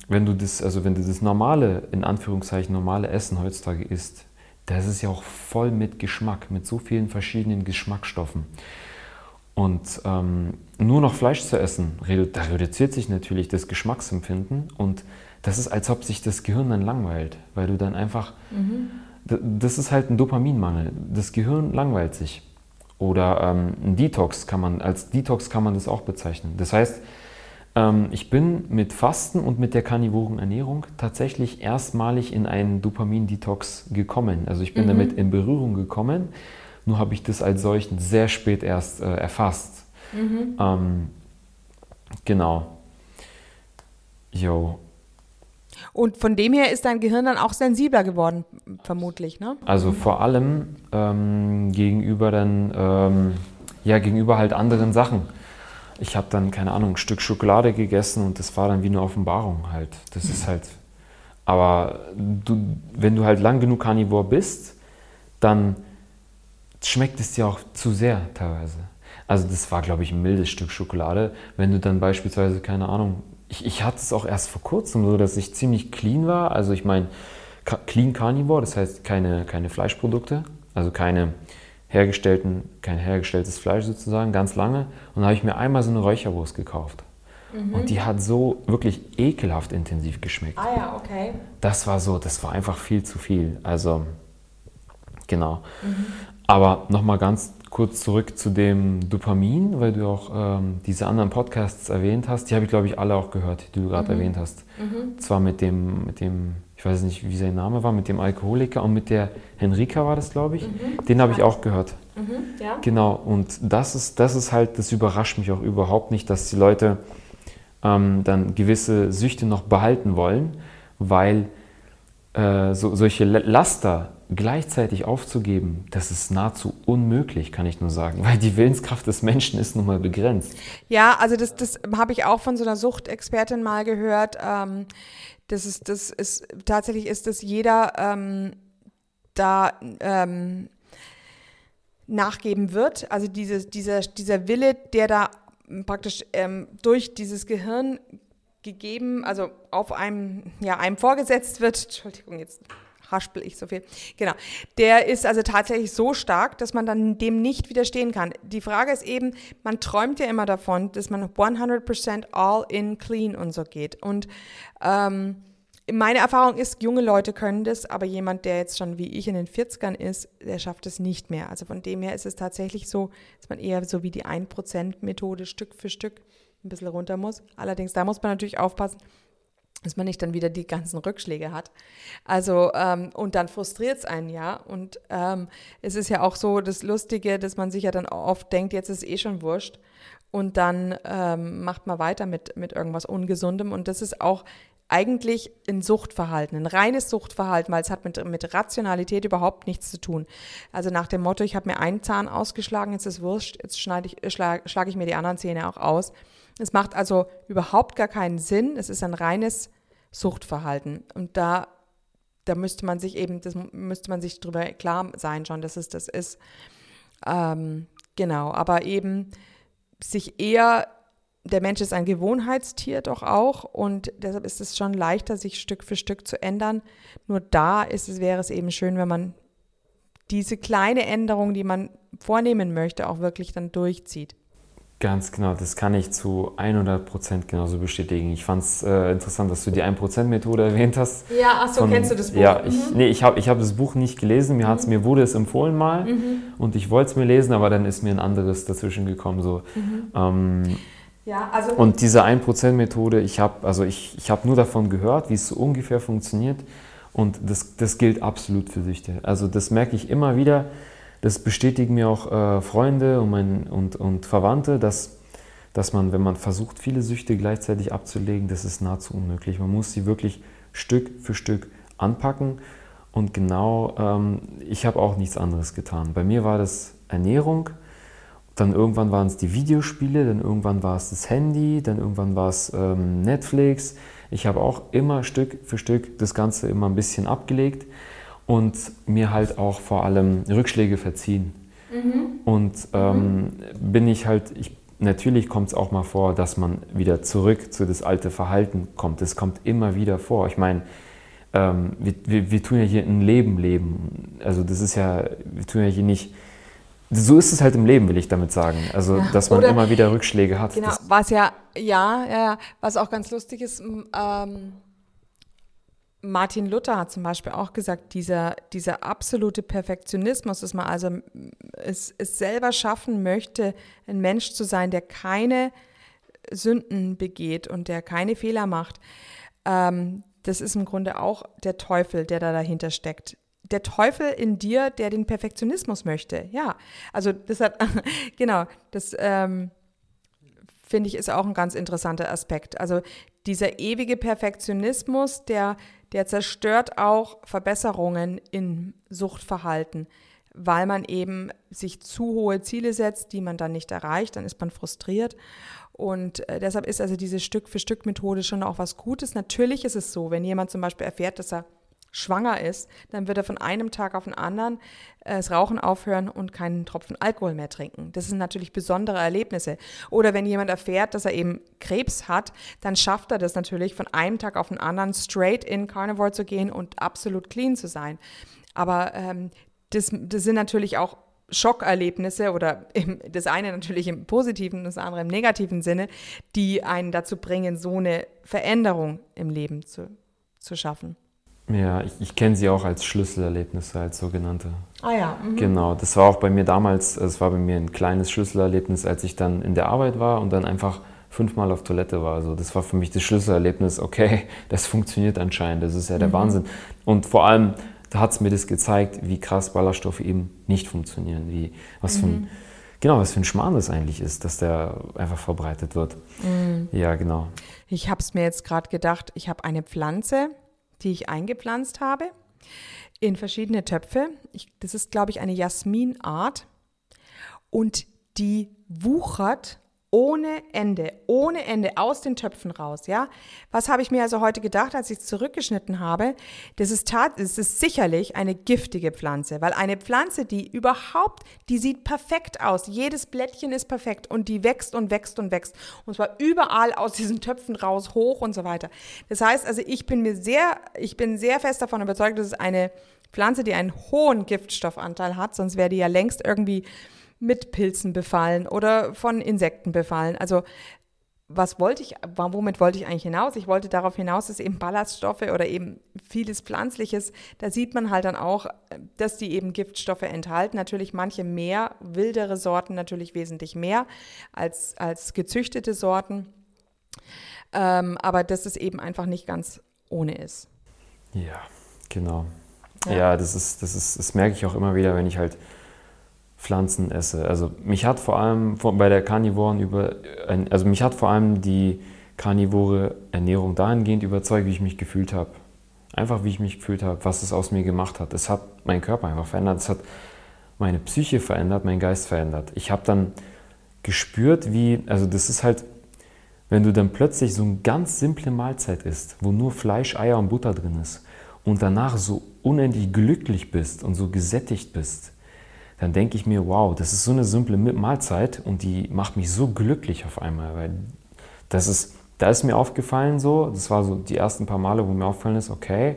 wenn du das, also wenn du das normale, in Anführungszeichen normale Essen heutzutage isst, das ist ja auch voll mit Geschmack, mit so vielen verschiedenen Geschmacksstoffen. Und ähm, nur noch Fleisch zu essen, da reduziert sich natürlich das Geschmacksempfinden und das ist, als ob sich das Gehirn dann langweilt, weil du dann einfach mhm das ist halt ein Dopaminmangel. Das Gehirn langweilt sich. Oder ähm, ein Detox kann man, als Detox kann man das auch bezeichnen. Das heißt, ähm, ich bin mit Fasten und mit der karnivoren Ernährung tatsächlich erstmalig in einen Dopamin-Detox gekommen. Also ich bin mhm. damit in Berührung gekommen, nur habe ich das als solchen sehr spät erst äh, erfasst. Mhm. Ähm, genau. Jo. Und von dem her ist dein Gehirn dann auch sensibler geworden, vermutlich, ne? Also vor allem ähm, gegenüber dann, ähm, ja, gegenüber halt anderen Sachen. Ich habe dann, keine Ahnung, ein Stück Schokolade gegessen und das war dann wie eine Offenbarung halt. Das ist halt, aber du, wenn du halt lang genug Carnivore bist, dann schmeckt es dir auch zu sehr teilweise. Also das war, glaube ich, ein mildes Stück Schokolade. Wenn du dann beispielsweise, keine Ahnung, ich, ich hatte es auch erst vor kurzem so, dass ich ziemlich clean war. Also ich meine, clean Carnivore, das heißt keine, keine Fleischprodukte, also keine hergestellten, kein hergestelltes Fleisch sozusagen, ganz lange. Und dann habe ich mir einmal so eine Räucherwurst gekauft. Mhm. Und die hat so wirklich ekelhaft intensiv geschmeckt. Ah ja, okay. Das war so, das war einfach viel zu viel. Also, genau. Mhm. Aber nochmal ganz kurz zurück zu dem Dopamin, weil du auch ähm, diese anderen Podcasts erwähnt hast. Die habe ich, glaube ich, alle auch gehört, die du gerade mhm. erwähnt hast. Mhm. Zwar mit dem, mit dem, ich weiß nicht, wie sein Name war, mit dem Alkoholiker und mit der Henrika war das, glaube ich. Mhm. Den habe ich auch gehört. Mhm. Ja. Genau, und das ist, das ist halt, das überrascht mich auch überhaupt nicht, dass die Leute ähm, dann gewisse Süchte noch behalten wollen, weil äh, so, solche Laster gleichzeitig aufzugeben, das ist nahezu unmöglich, kann ich nur sagen, <laughs> weil die Willenskraft des Menschen ist nun mal begrenzt. Ja, also das, das habe ich auch von so einer Suchtexpertin mal gehört. Ähm, das ist, das ist tatsächlich ist, dass jeder ähm, da ähm, nachgeben wird. Also diese, dieser, dieser Wille, der da praktisch ähm, durch dieses Gehirn gegeben, also auf einem, ja, einem vorgesetzt wird, Entschuldigung, jetzt haspel ich so viel. Genau. Der ist also tatsächlich so stark, dass man dann dem nicht widerstehen kann. Die Frage ist eben, man träumt ja immer davon, dass man 100% all in clean und so geht. Und ähm, meine Erfahrung ist, junge Leute können das, aber jemand, der jetzt schon wie ich in den 40ern ist, der schafft es nicht mehr. Also von dem her ist es tatsächlich so, dass man eher so wie die 1%-Methode Stück für Stück ein bisschen runter muss. Allerdings, da muss man natürlich aufpassen, dass man nicht dann wieder die ganzen Rückschläge hat. Also, ähm, und dann frustriert es einen ja. Und ähm, es ist ja auch so das Lustige, dass man sich ja dann oft denkt, jetzt ist eh schon wurscht. Und dann ähm, macht man weiter mit, mit irgendwas Ungesundem. Und das ist auch eigentlich ein Suchtverhalten, ein reines Suchtverhalten, weil es hat mit, mit Rationalität überhaupt nichts zu tun. Also nach dem Motto, ich habe mir einen Zahn ausgeschlagen, jetzt ist wurscht, jetzt schneide ich, schlage, schlage ich mir die anderen Zähne auch aus. Es macht also überhaupt gar keinen Sinn. Es ist ein reines Suchtverhalten. Und da, da müsste man sich eben, das müsste man sich darüber klar sein schon, dass es das ist. Ähm, genau, aber eben sich eher der Mensch ist ein Gewohnheitstier doch auch und deshalb ist es schon leichter, sich Stück für Stück zu ändern. Nur da ist es, wäre es eben schön, wenn man diese kleine Änderung, die man vornehmen möchte, auch wirklich dann durchzieht. Ganz genau, das kann ich zu 100 Prozent genauso bestätigen. Ich fand es äh, interessant, dass du die 1%-Methode erwähnt hast. Ja, ach so, Von, kennst du das Buch? Ja, ich, mhm. nee, ich habe ich hab das Buch nicht gelesen, mir, hat's, mhm. mir wurde es empfohlen mal mhm. und ich wollte es mir lesen, aber dann ist mir ein anderes dazwischen gekommen. So. Mhm. Ähm, ja, also und diese 1%-Methode, ich habe also ich, ich hab nur davon gehört, wie es so ungefähr funktioniert und das, das gilt absolut für Süchte. Also das merke ich immer wieder das bestätigen mir auch äh, Freunde und, mein, und, und Verwandte, dass, dass man, wenn man versucht, viele Süchte gleichzeitig abzulegen, das ist nahezu unmöglich. Man muss sie wirklich Stück für Stück anpacken. Und genau, ähm, ich habe auch nichts anderes getan. Bei mir war das Ernährung, dann irgendwann waren es die Videospiele, dann irgendwann war es das Handy, dann irgendwann war es ähm, Netflix. Ich habe auch immer Stück für Stück das Ganze immer ein bisschen abgelegt und mir halt auch vor allem Rückschläge verziehen. Mhm. Und ähm, mhm. bin ich halt, ich, natürlich kommt es auch mal vor, dass man wieder zurück zu das alte Verhalten kommt. Das kommt immer wieder vor. Ich meine, ähm, wir, wir, wir, tun ja hier ein Leben leben. Also das ist ja, wir tun ja hier nicht, so ist es halt im Leben, will ich damit sagen. Also, ja, dass man immer wieder Rückschläge hat. Genau, was ja, ja, ja, was auch ganz lustig ist, ähm, Martin Luther hat zum Beispiel auch gesagt, dieser, dieser absolute Perfektionismus, dass man also es, es selber schaffen möchte, ein Mensch zu sein, der keine Sünden begeht und der keine Fehler macht, ähm, das ist im Grunde auch der Teufel, der da dahinter steckt. Der Teufel in dir, der den Perfektionismus möchte. Ja, also deshalb, <laughs> genau, das ähm, finde ich ist auch ein ganz interessanter Aspekt. Also dieser ewige Perfektionismus, der der zerstört auch Verbesserungen im Suchtverhalten, weil man eben sich zu hohe Ziele setzt, die man dann nicht erreicht, dann ist man frustriert. Und äh, deshalb ist also diese Stück-für-Stück-Methode schon auch was Gutes. Natürlich ist es so, wenn jemand zum Beispiel erfährt, dass er schwanger ist, dann wird er von einem Tag auf den anderen äh, das Rauchen aufhören und keinen Tropfen Alkohol mehr trinken. Das sind natürlich besondere Erlebnisse. Oder wenn jemand erfährt, dass er eben Krebs hat, dann schafft er das natürlich von einem Tag auf den anderen straight in Carnivore zu gehen und absolut clean zu sein. Aber ähm, das, das sind natürlich auch Schockerlebnisse oder <laughs> im, das eine natürlich im positiven, das andere im negativen Sinne, die einen dazu bringen, so eine Veränderung im Leben zu, zu schaffen. Ja, ich, ich kenne sie auch als Schlüsselerlebnisse, als sogenannte. Ah ja. Mhm. Genau, das war auch bei mir damals, es war bei mir ein kleines Schlüsselerlebnis, als ich dann in der Arbeit war und dann einfach fünfmal auf Toilette war. Also das war für mich das Schlüsselerlebnis, okay, <laughs> das funktioniert anscheinend, das ist ja der mhm. Wahnsinn. Und vor allem, da hat es mir das gezeigt, wie krass Ballaststoffe eben nicht funktionieren, wie, was mhm. für ein, mhm. genau, was für ein Schmarrn das eigentlich ist, dass der einfach verbreitet wird. Mhm. Ja, genau. Ich habe es mir jetzt gerade gedacht, ich habe eine Pflanze, die ich eingepflanzt habe in verschiedene Töpfe. Ich, das ist, glaube ich, eine Jasminart. Und die wuchert ohne Ende, ohne Ende aus den Töpfen raus, ja. Was habe ich mir also heute gedacht, als ich es zurückgeschnitten habe? Das ist, tat, das ist sicherlich eine giftige Pflanze, weil eine Pflanze, die überhaupt, die sieht perfekt aus, jedes Blättchen ist perfekt und die wächst und wächst und wächst und zwar überall aus diesen Töpfen raus, hoch und so weiter. Das heißt, also ich bin mir sehr, ich bin sehr fest davon überzeugt, dass es eine Pflanze, die einen hohen Giftstoffanteil hat, sonst wäre die ja längst irgendwie mit Pilzen befallen oder von Insekten befallen. Also was wollte ich, womit wollte ich eigentlich hinaus? Ich wollte darauf hinaus, dass eben Ballaststoffe oder eben vieles Pflanzliches, da sieht man halt dann auch, dass die eben Giftstoffe enthalten. Natürlich manche mehr, wildere Sorten natürlich wesentlich mehr als, als gezüchtete Sorten. Ähm, aber dass es eben einfach nicht ganz ohne ist. Ja, genau. Ja, ja das, ist, das, ist, das merke ich auch immer wieder, wenn ich halt Pflanzen esse. Also mich hat vor allem bei der Karnivoren über, also mich hat vor allem die karnivore Ernährung dahingehend überzeugt, wie ich mich gefühlt habe. Einfach wie ich mich gefühlt habe, was es aus mir gemacht hat. Es hat meinen Körper einfach verändert, es hat meine Psyche verändert, meinen Geist verändert. Ich habe dann gespürt, wie, also das ist halt, wenn du dann plötzlich so eine ganz simple Mahlzeit isst, wo nur Fleisch, Eier und Butter drin ist und danach so unendlich glücklich bist und so gesättigt bist, dann denke ich mir, wow, das ist so eine simple Mahlzeit und die macht mich so glücklich auf einmal, weil das ist, da ist mir aufgefallen so, das war so die ersten paar Male, wo mir aufgefallen ist, okay,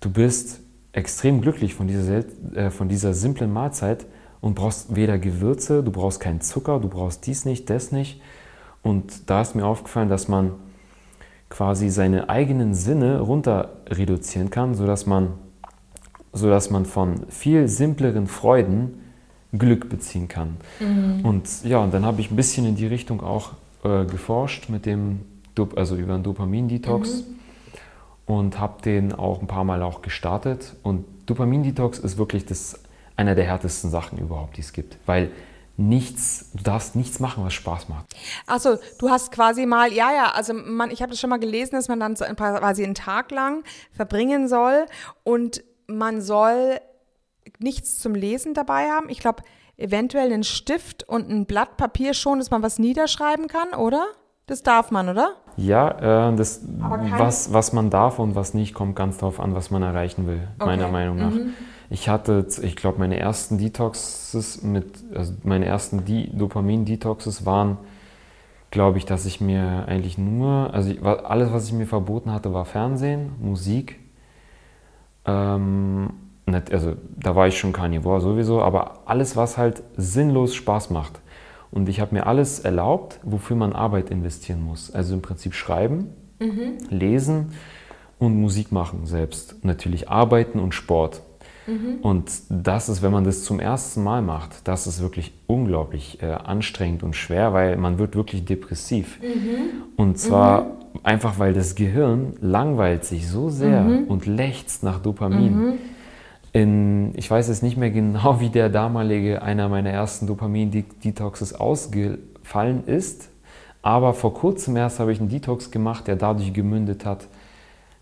du bist extrem glücklich von dieser, äh, von dieser simplen Mahlzeit und brauchst weder Gewürze, du brauchst keinen Zucker, du brauchst dies nicht, das nicht. Und da ist mir aufgefallen, dass man quasi seine eigenen Sinne runter reduzieren kann, sodass man sodass man von viel simpleren Freuden Glück beziehen kann. Mhm. Und ja, und dann habe ich ein bisschen in die Richtung auch äh, geforscht mit dem, also über einen Dopamin-Detox mhm. und habe den auch ein paar Mal auch gestartet. Und Dopamin-Detox ist wirklich das, einer der härtesten Sachen überhaupt, die es gibt, weil nichts, du darfst nichts machen, was Spaß macht. Achso, du hast quasi mal, ja, ja, also man, ich habe das schon mal gelesen, dass man dann so ein paar, quasi einen Tag lang verbringen soll und man soll nichts zum Lesen dabei haben. Ich glaube, eventuell einen Stift und ein Blatt Papier schon, dass man was niederschreiben kann, oder? Das darf man, oder? Ja, äh, das, was, was man darf und was nicht, kommt ganz darauf an, was man erreichen will, okay. meiner Meinung nach. Mhm. Ich hatte, ich glaube, meine ersten Detoxes mit, also meine ersten Dopamin-Detoxes waren, glaube ich, dass ich mir eigentlich nur, also ich, alles, was ich mir verboten hatte, war Fernsehen, Musik ähm, nicht, also da war ich schon Carnivore sowieso, aber alles, was halt sinnlos Spaß macht. Und ich habe mir alles erlaubt, wofür man Arbeit investieren muss. Also im Prinzip schreiben, mhm. lesen und Musik machen selbst. Natürlich arbeiten und Sport. Mhm. Und das ist, wenn man das zum ersten Mal macht, das ist wirklich unglaublich äh, anstrengend und schwer, weil man wird wirklich depressiv. Mhm. Und zwar mhm einfach weil das Gehirn langweilt sich so sehr mhm. und lechzt nach Dopamin. Mhm. In, ich weiß jetzt nicht mehr genau, <laughs> wie der damalige, einer meiner ersten Dopamin-Detoxes ausgefallen ist, aber vor kurzem erst habe ich einen Detox gemacht, der dadurch gemündet hat,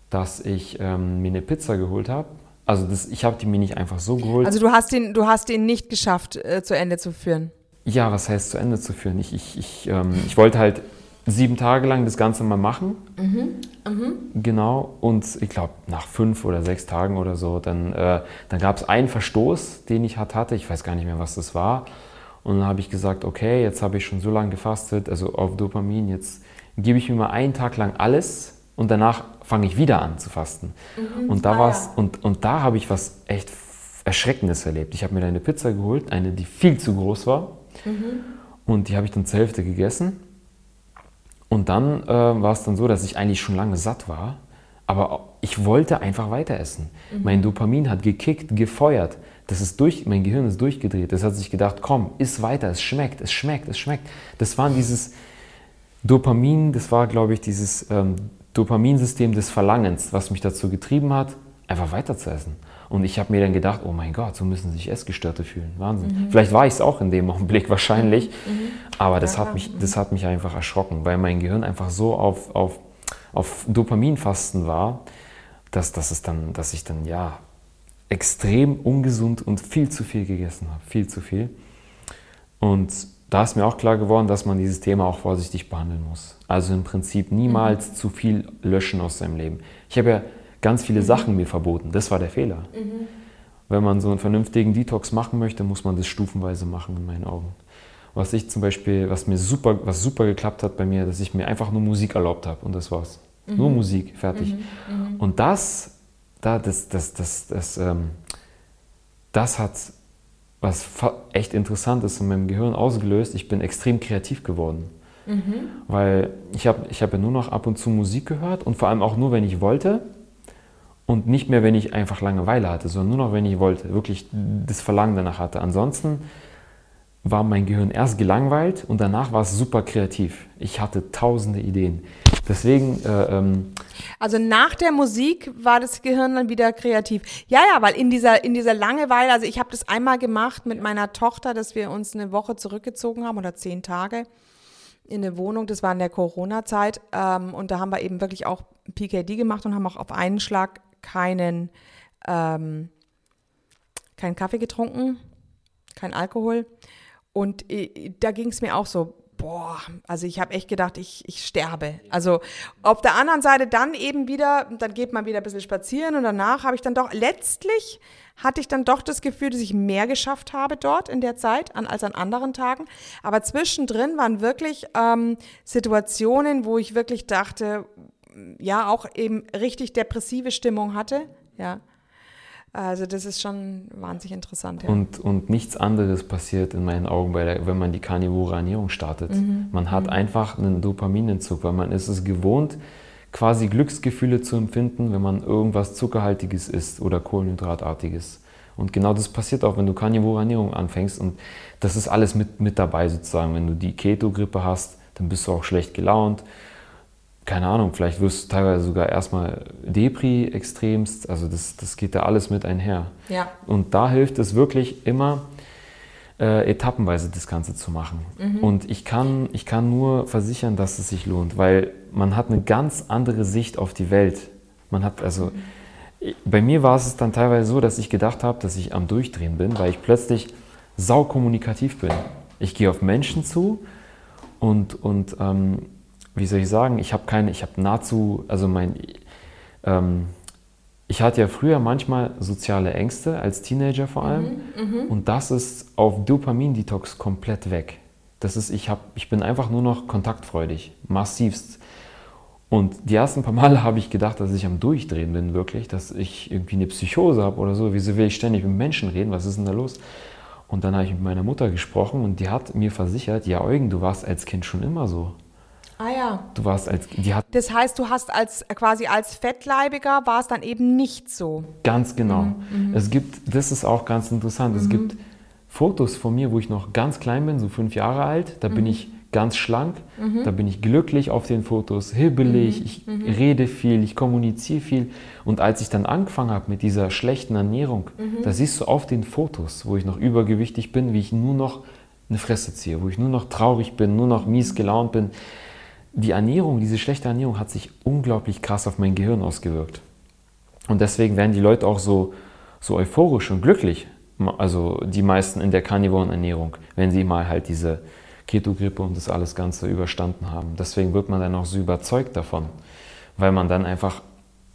dass ich ähm, mir eine Pizza geholt habe. Also das, ich habe die mir nicht einfach so geholt. Also du hast den, du hast den nicht geschafft, äh, zu Ende zu führen? Ja, was heißt zu Ende zu führen? Ich, ich, ich, ähm, ich wollte halt sieben Tage lang das Ganze mal machen. Mhm. Mhm. Genau. Und ich glaube, nach fünf oder sechs Tagen oder so, dann, äh, dann gab es einen Verstoß, den ich hatte. Ich weiß gar nicht mehr, was das war. Und dann habe ich gesagt, okay, jetzt habe ich schon so lange gefastet, also auf Dopamin, jetzt gebe ich mir mal einen Tag lang alles und danach fange ich wieder an zu fasten. Mhm. Und da ah, war's, ja. und, und da habe ich was echt Erschreckendes erlebt. Ich habe mir eine Pizza geholt, eine, die viel zu groß war. Mhm. Und die habe ich dann zur Hälfte gegessen. Und dann äh, war es dann so, dass ich eigentlich schon lange satt war, aber ich wollte einfach weiter essen. Mhm. Mein Dopamin hat gekickt, gefeuert. Das ist durch, mein Gehirn ist durchgedreht. Das hat sich gedacht, komm, iss weiter, es schmeckt, es schmeckt, es schmeckt. Das war dieses Dopamin, das war, glaube ich, dieses ähm, Dopaminsystem des Verlangens, was mich dazu getrieben hat, einfach weiter zu essen. Und ich habe mir dann gedacht, oh mein Gott, so müssen sich Essgestörte fühlen. Wahnsinn. Mhm. Vielleicht war ich es auch in dem Augenblick wahrscheinlich, mhm. aber das, ja, hat mich, das hat mich einfach erschrocken, weil mein Gehirn einfach so auf, auf, auf Dopaminfasten war, dass, dass, es dann, dass ich dann ja extrem ungesund und viel zu viel gegessen habe. Viel zu viel. Und da ist mir auch klar geworden, dass man dieses Thema auch vorsichtig behandeln muss. Also im Prinzip niemals mhm. zu viel löschen aus seinem Leben. Ich habe ja ganz viele mhm. Sachen mir verboten. Das war der Fehler. Mhm. Wenn man so einen vernünftigen Detox machen möchte, muss man das stufenweise machen, in meinen Augen. Was ich zum Beispiel, was mir super, was super geklappt hat bei mir, dass ich mir einfach nur Musik erlaubt habe und das war's. Mhm. Nur Musik, fertig. Mhm. Mhm. Und das, da, das, das, das, das, ähm, das hat was echt interessant ist in meinem Gehirn ausgelöst. Ich bin extrem kreativ geworden. Mhm. Weil ich habe ich hab ja nur noch ab und zu Musik gehört und vor allem auch nur, wenn ich wollte und nicht mehr, wenn ich einfach Langeweile hatte, sondern nur noch, wenn ich wollte, wirklich das Verlangen danach hatte. Ansonsten war mein Gehirn erst gelangweilt und danach war es super kreativ. Ich hatte tausende Ideen. Deswegen. Äh, ähm also nach der Musik war das Gehirn dann wieder kreativ. Ja, ja, weil in dieser, in dieser Langeweile, also ich habe das einmal gemacht mit meiner Tochter, dass wir uns eine Woche zurückgezogen haben oder zehn Tage in eine Wohnung. Das war in der Corona-Zeit. Ähm, und da haben wir eben wirklich auch PKD gemacht und haben auch auf einen Schlag keinen, ähm, keinen Kaffee getrunken, kein Alkohol. Und äh, da ging es mir auch so, boah, also ich habe echt gedacht, ich, ich sterbe. Also auf der anderen Seite dann eben wieder, dann geht man wieder ein bisschen spazieren und danach habe ich dann doch, letztlich hatte ich dann doch das Gefühl, dass ich mehr geschafft habe dort in der Zeit an, als an anderen Tagen. Aber zwischendrin waren wirklich ähm, Situationen, wo ich wirklich dachte, ja, auch eben richtig depressive Stimmung hatte, ja. Also das ist schon wahnsinnig interessant. Ja. Und, und nichts anderes passiert in meinen Augen, der, wenn man die karnivore Ernährung startet. Mhm. Man hat mhm. einfach einen Dopaminentzug, weil man ist es gewohnt, quasi Glücksgefühle zu empfinden, wenn man irgendwas Zuckerhaltiges isst oder Kohlenhydratartiges. Und genau das passiert auch, wenn du karnivore Ernährung anfängst. Und das ist alles mit, mit dabei sozusagen. Wenn du die Keto-Grippe hast, dann bist du auch schlecht gelaunt keine Ahnung, vielleicht wirst du teilweise sogar erstmal Depri extremst. Also das, das geht da alles mit einher. Ja. Und da hilft es wirklich immer, äh, etappenweise das Ganze zu machen. Mhm. Und ich kann, ich kann nur versichern, dass es sich lohnt, weil man hat eine ganz andere Sicht auf die Welt. Man hat also, mhm. bei mir war es dann teilweise so, dass ich gedacht habe, dass ich am Durchdrehen bin, weil ich plötzlich saukommunikativ bin. Ich gehe auf Menschen zu und, und ähm, wie soll ich sagen, ich habe keine, ich habe nahezu, also mein, ähm, ich hatte ja früher manchmal soziale Ängste, als Teenager vor allem, mhm, mh. und das ist auf Dopamin-Detox komplett weg. Das ist, ich, hab, ich bin einfach nur noch kontaktfreudig, massivst. Und die ersten paar Male <laughs> habe ich gedacht, dass ich am Durchdrehen bin, wirklich, dass ich irgendwie eine Psychose habe oder so. Wieso will ich ständig mit Menschen reden? Was ist denn da los? Und dann habe ich mit meiner Mutter gesprochen und die hat mir versichert, ja Eugen, du warst als Kind schon immer so. Ah ja. Du warst als, die hat das heißt, du hast als quasi als Fettleibiger war es dann eben nicht so. Ganz genau. Mhm, mhm. es gibt, das ist auch ganz interessant. Mhm. Es gibt Fotos von mir, wo ich noch ganz klein bin, so fünf Jahre alt. Da bin mhm. ich ganz schlank, mhm. da bin ich glücklich auf den Fotos, hibbelig, mhm. ich rede viel, ich kommuniziere viel. Und als ich dann angefangen habe mit dieser schlechten Ernährung, da siehst du auf den Fotos, wo ich noch übergewichtig bin, wie ich nur noch eine Fresse ziehe, wo ich nur noch traurig bin, nur noch mies gelaunt bin die Ernährung, diese schlechte Ernährung hat sich unglaublich krass auf mein Gehirn ausgewirkt. Und deswegen werden die Leute auch so, so euphorisch und glücklich, also die meisten in der karnivoren Ernährung, wenn sie mal halt diese Keto-Grippe und das alles Ganze überstanden haben. Deswegen wird man dann auch so überzeugt davon, weil man dann einfach,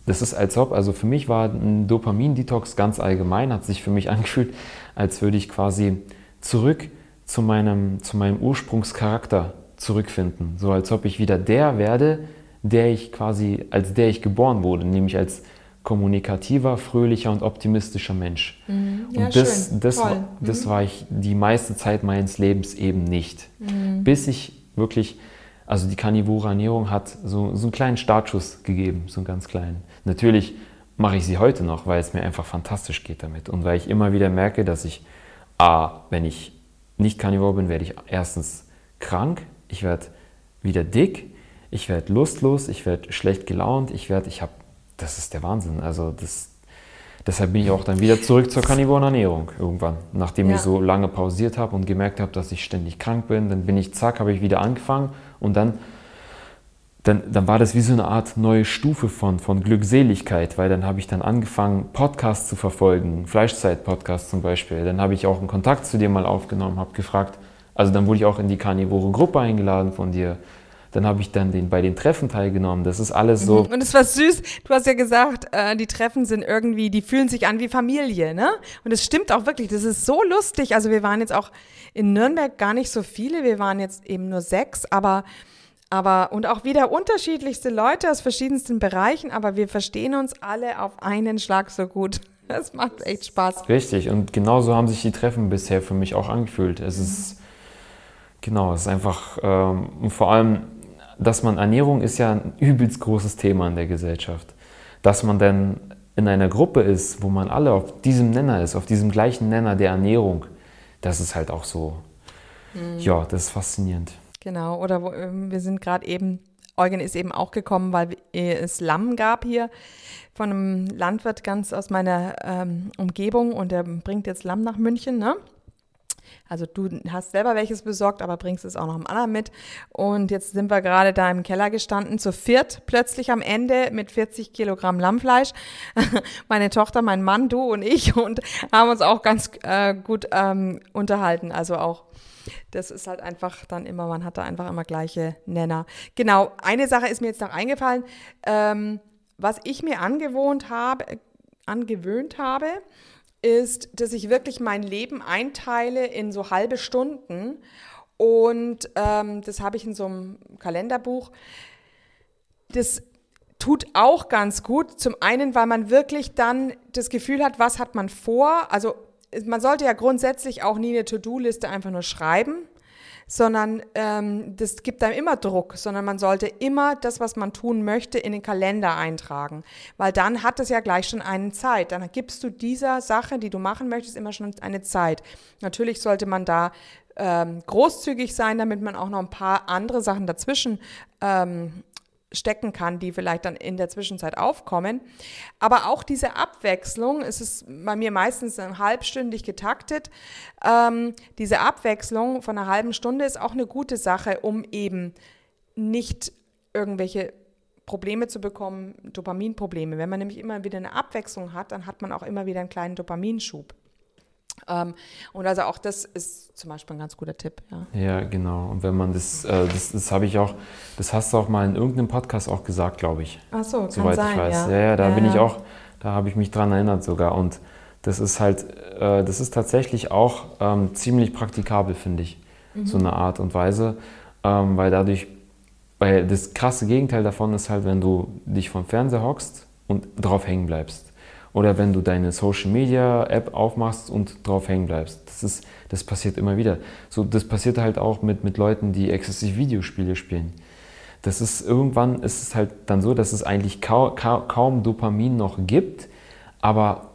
das ist als ob, also für mich war ein Dopamin-Detox ganz allgemein, hat sich für mich <laughs> angefühlt, als würde ich quasi zurück zu meinem, zu meinem Ursprungscharakter zurückfinden. So als ob ich wieder der werde, der ich quasi, als der ich geboren wurde, nämlich als kommunikativer, fröhlicher und optimistischer Mensch. Mhm. Ja, und das, schön. das, war, das mhm. war ich die meiste Zeit meines Lebens eben nicht. Mhm. Bis ich wirklich, also die karnivore Ernährung hat so, so einen kleinen Startschuss gegeben, so einen ganz kleinen. Natürlich mache ich sie heute noch, weil es mir einfach fantastisch geht damit und weil ich immer wieder merke, dass ich, a, wenn ich nicht karnivor bin, werde ich erstens krank, ich werde wieder dick, ich werde lustlos, ich werde schlecht gelaunt, ich werde, ich habe, das ist der Wahnsinn. Also das, deshalb bin ich auch dann wieder zurück zur karnivoren Ernährung irgendwann, nachdem ja. ich so lange pausiert habe und gemerkt habe, dass ich ständig krank bin. Dann bin ich, zack, habe ich wieder angefangen und dann dann, dann war das wie so eine Art neue Stufe von, von Glückseligkeit, weil dann habe ich dann angefangen, Podcasts zu verfolgen, Fleischzeit-Podcast zum Beispiel. Dann habe ich auch einen Kontakt zu dir mal aufgenommen, habe gefragt, also dann wurde ich auch in die Carnivore Gruppe eingeladen von dir. Dann habe ich dann den, bei den Treffen teilgenommen. Das ist alles so. Mhm. Und es war süß. Du hast ja gesagt, äh, die Treffen sind irgendwie, die fühlen sich an wie Familie, ne? Und es stimmt auch wirklich. Das ist so lustig. Also wir waren jetzt auch in Nürnberg gar nicht so viele. Wir waren jetzt eben nur sechs, aber aber und auch wieder unterschiedlichste Leute aus verschiedensten Bereichen, aber wir verstehen uns alle auf einen Schlag so gut. Das macht echt Spaß. Richtig, und genauso haben sich die Treffen bisher für mich auch angefühlt. Es ist, genau, es ist einfach, ähm, vor allem, dass man, Ernährung ist ja ein übelst großes Thema in der Gesellschaft. Dass man dann in einer Gruppe ist, wo man alle auf diesem Nenner ist, auf diesem gleichen Nenner der Ernährung, das ist halt auch so, mhm. ja, das ist faszinierend. Genau, oder wo, ähm, wir sind gerade eben, Eugen ist eben auch gekommen, weil es Lamm gab hier von einem Landwirt ganz aus meiner ähm, Umgebung und der bringt jetzt Lamm nach München, ne? Also du hast selber welches besorgt, aber bringst es auch noch einem anderen mit. Und jetzt sind wir gerade da im Keller gestanden, zu viert, plötzlich am Ende mit 40 Kilogramm Lammfleisch. <laughs> Meine Tochter, mein Mann, du und ich und haben uns auch ganz äh, gut ähm, unterhalten. Also auch das ist halt einfach dann immer, man hat da einfach immer gleiche Nenner. Genau, eine Sache ist mir jetzt noch eingefallen, ähm, was ich mir angewohnt habe, angewöhnt habe, ist, dass ich wirklich mein Leben einteile in so halbe Stunden. Und ähm, das habe ich in so einem Kalenderbuch. Das tut auch ganz gut. Zum einen, weil man wirklich dann das Gefühl hat, was hat man vor. Also man sollte ja grundsätzlich auch nie eine To-Do-Liste einfach nur schreiben, sondern ähm, das gibt einem immer Druck, sondern man sollte immer das, was man tun möchte, in den Kalender eintragen, weil dann hat es ja gleich schon eine Zeit. Dann gibst du dieser Sache, die du machen möchtest, immer schon eine Zeit. Natürlich sollte man da ähm, großzügig sein, damit man auch noch ein paar andere Sachen dazwischen ähm, stecken kann, die vielleicht dann in der Zwischenzeit aufkommen. Aber auch diese Abwechslung, es ist bei mir meistens halbstündig getaktet, ähm, diese Abwechslung von einer halben Stunde ist auch eine gute Sache, um eben nicht irgendwelche Probleme zu bekommen, Dopaminprobleme. Wenn man nämlich immer wieder eine Abwechslung hat, dann hat man auch immer wieder einen kleinen Dopaminschub. Ähm, und also auch das ist zum Beispiel ein ganz guter Tipp. Ja, ja genau. Und wenn man das, äh, das, das habe ich auch, das hast du auch mal in irgendeinem Podcast auch gesagt, glaube ich. Ach so, soweit sein, ich weiß. Ja, ja, ja da ja, bin ich auch, da habe ich mich dran erinnert sogar. Und das ist halt, äh, das ist tatsächlich auch ähm, ziemlich praktikabel, finde ich, mhm. so eine Art und Weise, ähm, weil dadurch, weil das krasse Gegenteil davon ist halt, wenn du dich vom Fernseher hockst und drauf hängen bleibst. Oder wenn du deine Social Media App aufmachst und drauf hängen bleibst. Das, ist, das passiert immer wieder. So, das passiert halt auch mit, mit Leuten, die exzessiv Videospiele spielen. Das ist irgendwann ist es halt dann so, dass es eigentlich kaum, kaum Dopamin noch gibt, aber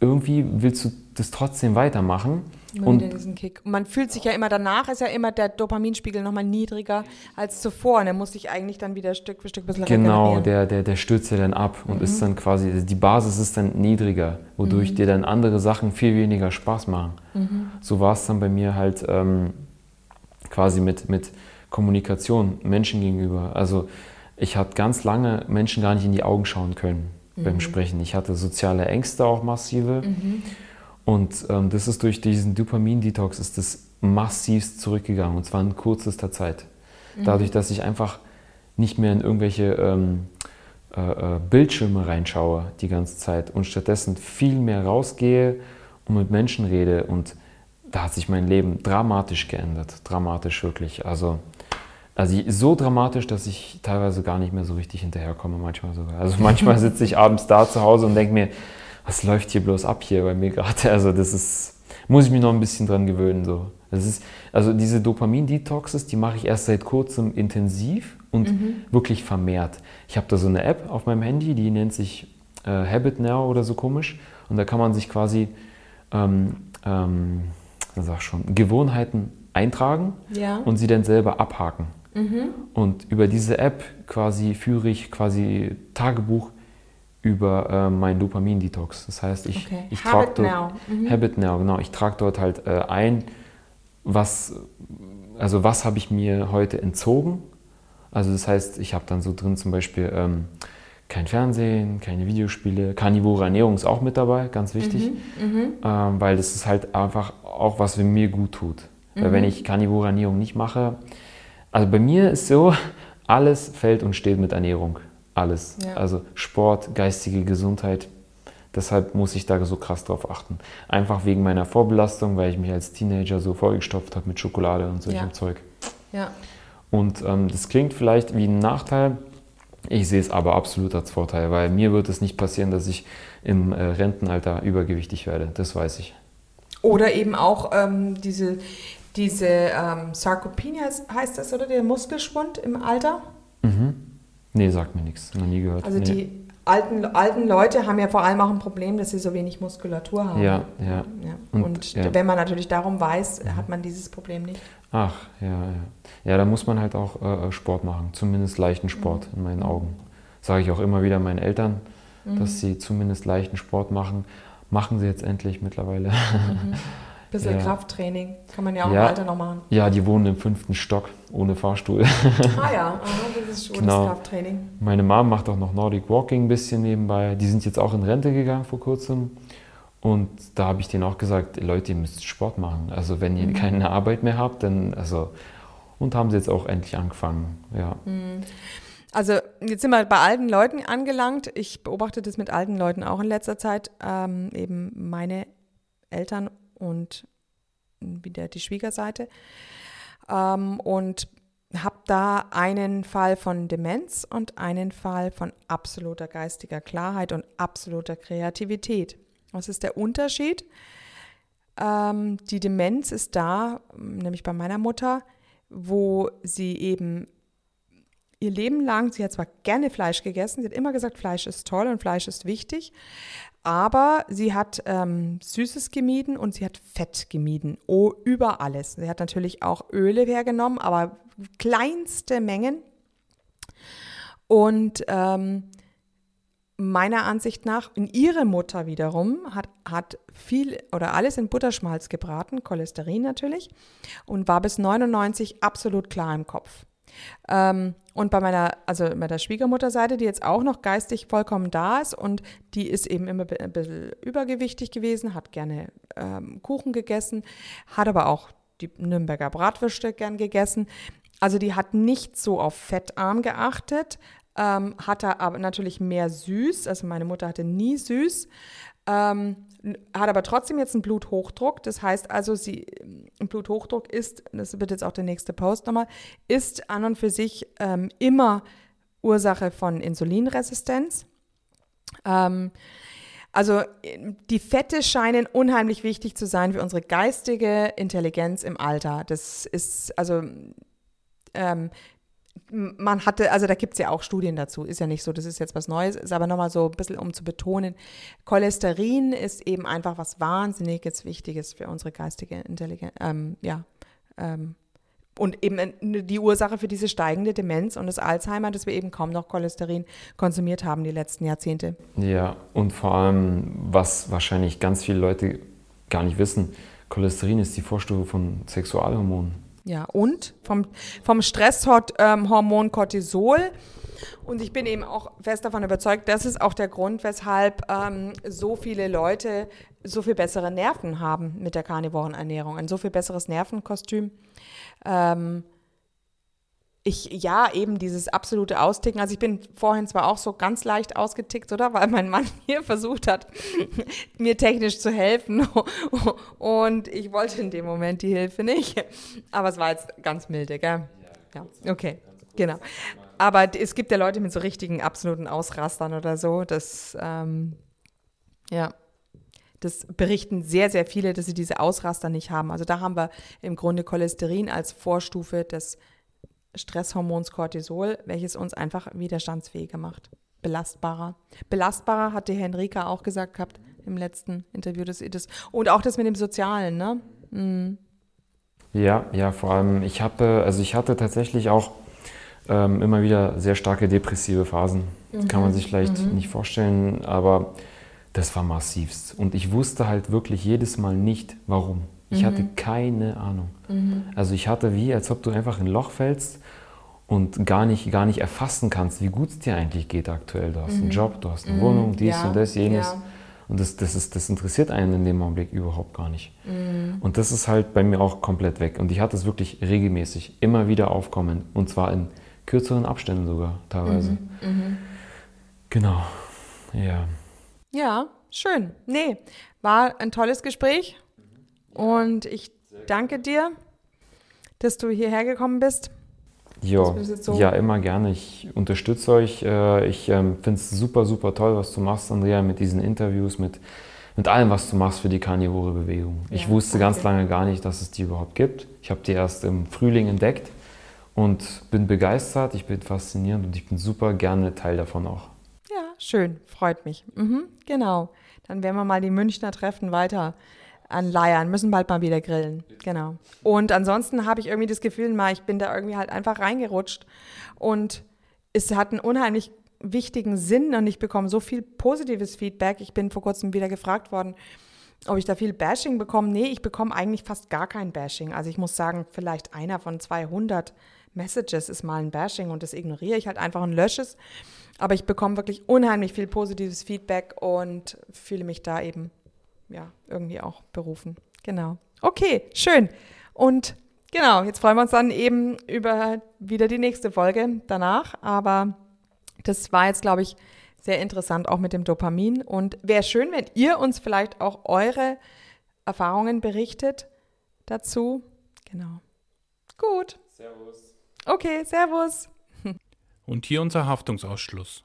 irgendwie willst du das trotzdem weitermachen Immer und diesen Kick. Und man fühlt sich ja immer danach, ist ja immer der Dopaminspiegel nochmal niedriger als zuvor. Und er muss sich eigentlich dann wieder Stück für Stück ein bisschen Genau, der, der, der stürzt ja dann ab und mhm. ist dann quasi, die Basis ist dann niedriger, wodurch mhm. dir dann andere Sachen viel weniger Spaß machen. Mhm. So war es dann bei mir halt ähm, quasi mit, mit Kommunikation Menschen gegenüber. Also ich hatte ganz lange Menschen gar nicht in die Augen schauen können beim mhm. Sprechen. Ich hatte soziale Ängste auch massive. Mhm. Und ähm, das ist durch diesen Dopamin-Detox ist das massivst zurückgegangen und zwar in kürzester Zeit. Mhm. Dadurch, dass ich einfach nicht mehr in irgendwelche ähm, äh, äh, Bildschirme reinschaue die ganze Zeit und stattdessen viel mehr rausgehe und mit Menschen rede und da hat sich mein Leben dramatisch geändert, dramatisch wirklich. Also, also so dramatisch, dass ich teilweise gar nicht mehr so richtig hinterherkomme, manchmal sogar. Also manchmal <laughs> sitze ich abends da zu Hause und denke mir, was läuft hier bloß ab hier bei mir gerade? <laughs> Also das ist, muss ich mich noch ein bisschen dran gewöhnen. So. Das ist, also diese Dopamin-Detoxes, die mache ich erst seit kurzem intensiv und mhm. wirklich vermehrt. Ich habe da so eine App auf meinem Handy, die nennt sich äh, Habit Now oder so komisch. Und da kann man sich quasi, ähm, ähm, sag schon, Gewohnheiten eintragen ja. und sie dann selber abhaken. Mhm. Und über diese App quasi führe ich quasi Tagebuch über äh, meinen Dopamin-Detox. Das heißt, ich, okay. ich trage dort now. Mhm. Habit Now, genau. Ich trage dort halt äh, ein, was, also was habe ich mir heute entzogen, Also das heißt, ich habe dann so drin zum Beispiel ähm, kein Fernsehen, keine Videospiele, karnivore Ernährung ist auch mit dabei, ganz wichtig, mhm, ähm, weil das ist halt einfach auch was, was mir gut tut. Mhm. Weil wenn ich karnivore Ernährung nicht mache, also bei mir ist so, <laughs> alles fällt und steht mit Ernährung. Alles. Ja. Also Sport, geistige Gesundheit. Deshalb muss ich da so krass drauf achten. Einfach wegen meiner Vorbelastung, weil ich mich als Teenager so vollgestopft habe mit Schokolade und solchem ja. Zeug. Ja. Und ähm, das klingt vielleicht wie ein Nachteil, ich sehe es aber absolut als Vorteil, weil mir wird es nicht passieren, dass ich im äh, Rentenalter übergewichtig werde. Das weiß ich. Oder eben auch ähm, diese, diese ähm, Sarkopenia heißt das, oder der Muskelschwund im Alter? Mhm. Nee, sagt mir nichts. Noch nie gehört. Also nee. die alten, alten Leute haben ja vor allem auch ein Problem, dass sie so wenig Muskulatur haben. Ja, ja. ja. Und, Und ja. wenn man natürlich darum weiß, hat man dieses Problem nicht. Ach, ja, ja. Ja, da muss man halt auch äh, äh Sport machen, zumindest leichten Sport mhm. in meinen Augen. Sage ich auch immer wieder meinen Eltern, mhm. dass sie zumindest leichten Sport machen. Machen sie jetzt endlich mittlerweile. Mhm. <laughs> Bisschen ja. Krafttraining kann man ja auch ja, im Alter noch machen. Ja, die wohnen im fünften Stock ohne Fahrstuhl. Ah ja, Aha, das ist schon genau. Krafttraining. Meine Mom macht auch noch Nordic Walking ein bisschen nebenbei. Die sind jetzt auch in Rente gegangen vor kurzem. Und da habe ich denen auch gesagt, Leute, ihr müsst Sport machen. Also wenn ihr mhm. keine Arbeit mehr habt, dann, also, und haben sie jetzt auch endlich angefangen, ja. Mhm. Also jetzt sind wir bei alten Leuten angelangt. Ich beobachte das mit alten Leuten auch in letzter Zeit. Ähm, eben meine Eltern und wieder die Schwiegerseite. Ähm, und habe da einen Fall von Demenz und einen Fall von absoluter geistiger Klarheit und absoluter Kreativität. Was ist der Unterschied? Ähm, die Demenz ist da, nämlich bei meiner Mutter, wo sie eben ihr Leben lang, sie hat zwar gerne Fleisch gegessen, sie hat immer gesagt, Fleisch ist toll und Fleisch ist wichtig, aber sie hat ähm, Süßes gemieden und sie hat Fett gemieden, oh, über alles. Sie hat natürlich auch Öle hergenommen, aber kleinste Mengen. Und ähm, meiner Ansicht nach, in ihre Mutter wiederum hat, hat viel oder alles in Butterschmalz gebraten, Cholesterin natürlich, und war bis 99 absolut klar im Kopf. Ähm, und bei meiner, also bei der Schwiegermutterseite, die jetzt auch noch geistig vollkommen da ist und die ist eben immer ein bisschen übergewichtig gewesen, hat gerne ähm, Kuchen gegessen, hat aber auch die Nürnberger Bratwürste gern gegessen. Also die hat nicht so auf fettarm geachtet, ähm, hatte aber natürlich mehr süß. Also meine Mutter hatte nie süß, ähm, hat aber trotzdem jetzt einen Bluthochdruck. Das heißt also, sie, Bluthochdruck ist, das wird jetzt auch der nächste Post nochmal, ist an und für sich ähm, immer Ursache von Insulinresistenz. Ähm, also die Fette scheinen unheimlich wichtig zu sein für unsere geistige Intelligenz im Alter. Das ist also ähm, man hatte, also da gibt es ja auch Studien dazu, ist ja nicht so, das ist jetzt was Neues, ist aber nochmal so ein bisschen, um zu betonen, Cholesterin ist eben einfach was wahnsinnig jetzt Wichtiges für unsere geistige Intelligenz, ähm, ja, ähm, und eben die Ursache für diese steigende Demenz und das Alzheimer, dass wir eben kaum noch Cholesterin konsumiert haben die letzten Jahrzehnte. Ja, und vor allem, was wahrscheinlich ganz viele Leute gar nicht wissen, Cholesterin ist die Vorstufe von Sexualhormonen. Ja, und vom, vom Stresshormon ähm, Cortisol. Und ich bin eben auch fest davon überzeugt, das ist auch der Grund, weshalb ähm, so viele Leute so viel bessere Nerven haben mit der karnivoren Ernährung, ein so viel besseres Nervenkostüm. Ähm, ich, ja, eben dieses absolute Austicken. Also ich bin vorhin zwar auch so ganz leicht ausgetickt, oder? Weil mein Mann <laughs> hier versucht hat, <laughs> mir technisch zu helfen. <laughs> Und ich wollte in dem Moment die Hilfe nicht. Aber es war jetzt ganz milde, gell? Ja, okay, genau. Aber es gibt ja Leute mit so richtigen absoluten Ausrastern oder so. Das, ähm, ja, das berichten sehr, sehr viele, dass sie diese Ausraster nicht haben. Also da haben wir im Grunde Cholesterin als Vorstufe des Stresshormons Cortisol, welches uns einfach widerstandsfähiger macht, belastbarer. Belastbarer hat die Henrika auch gesagt gehabt im letzten Interview des IDES. Und auch das mit dem Sozialen, ne? Mhm. Ja, ja, vor allem, ich hatte, also ich hatte tatsächlich auch ähm, immer wieder sehr starke depressive Phasen. Mhm. Kann man sich vielleicht mhm. nicht vorstellen, aber das war massivst. Und ich wusste halt wirklich jedes Mal nicht, warum. Ich mhm. hatte keine Ahnung. Mhm. Also ich hatte wie, als ob du einfach in ein Loch fällst und gar nicht, gar nicht erfassen kannst, wie gut es dir eigentlich geht aktuell. Du hast mhm. einen Job, du hast eine mhm. Wohnung, dies ja. und das, jenes. Ja. Und das, das, ist, das interessiert einen in dem Augenblick überhaupt gar nicht. Mhm. Und das ist halt bei mir auch komplett weg. Und ich hatte es wirklich regelmäßig, immer wieder aufkommen. Und zwar in kürzeren Abständen sogar teilweise. Mhm. Mhm. Genau, ja. Ja, schön. Nee, war ein tolles Gespräch. Und ich danke dir, dass du hierher gekommen bist. Jo, so ja, immer gerne. Ich unterstütze euch. Äh, ich ähm, finde es super, super toll, was du machst, Andrea, mit diesen Interviews, mit, mit allem, was du machst für die Karnivore-Bewegung. Ja, ich wusste okay. ganz lange gar nicht, dass es die überhaupt gibt. Ich habe die erst im Frühling entdeckt und bin begeistert, ich bin faszinierend und ich bin super gerne Teil davon auch. Ja, schön, freut mich. Mhm, genau. Dann werden wir mal die Münchner Treffen weiter an Leiern, müssen bald mal wieder grillen. Genau. Und ansonsten habe ich irgendwie das Gefühl, mal, ich bin da irgendwie halt einfach reingerutscht und es hat einen unheimlich wichtigen Sinn und ich bekomme so viel positives Feedback. Ich bin vor kurzem wieder gefragt worden, ob ich da viel Bashing bekomme. Nee, ich bekomme eigentlich fast gar kein Bashing. Also ich muss sagen, vielleicht einer von 200 Messages ist mal ein Bashing und das ignoriere ich halt einfach und lösche es. Aber ich bekomme wirklich unheimlich viel positives Feedback und fühle mich da eben ja, irgendwie auch berufen. Genau. Okay, schön. Und genau, jetzt freuen wir uns dann eben über wieder die nächste Folge danach. Aber das war jetzt, glaube ich, sehr interessant auch mit dem Dopamin. Und wäre schön, wenn ihr uns vielleicht auch eure Erfahrungen berichtet dazu. Genau. Gut. Servus. Okay, Servus. <laughs> <laughs> Und hier unser Haftungsausschluss.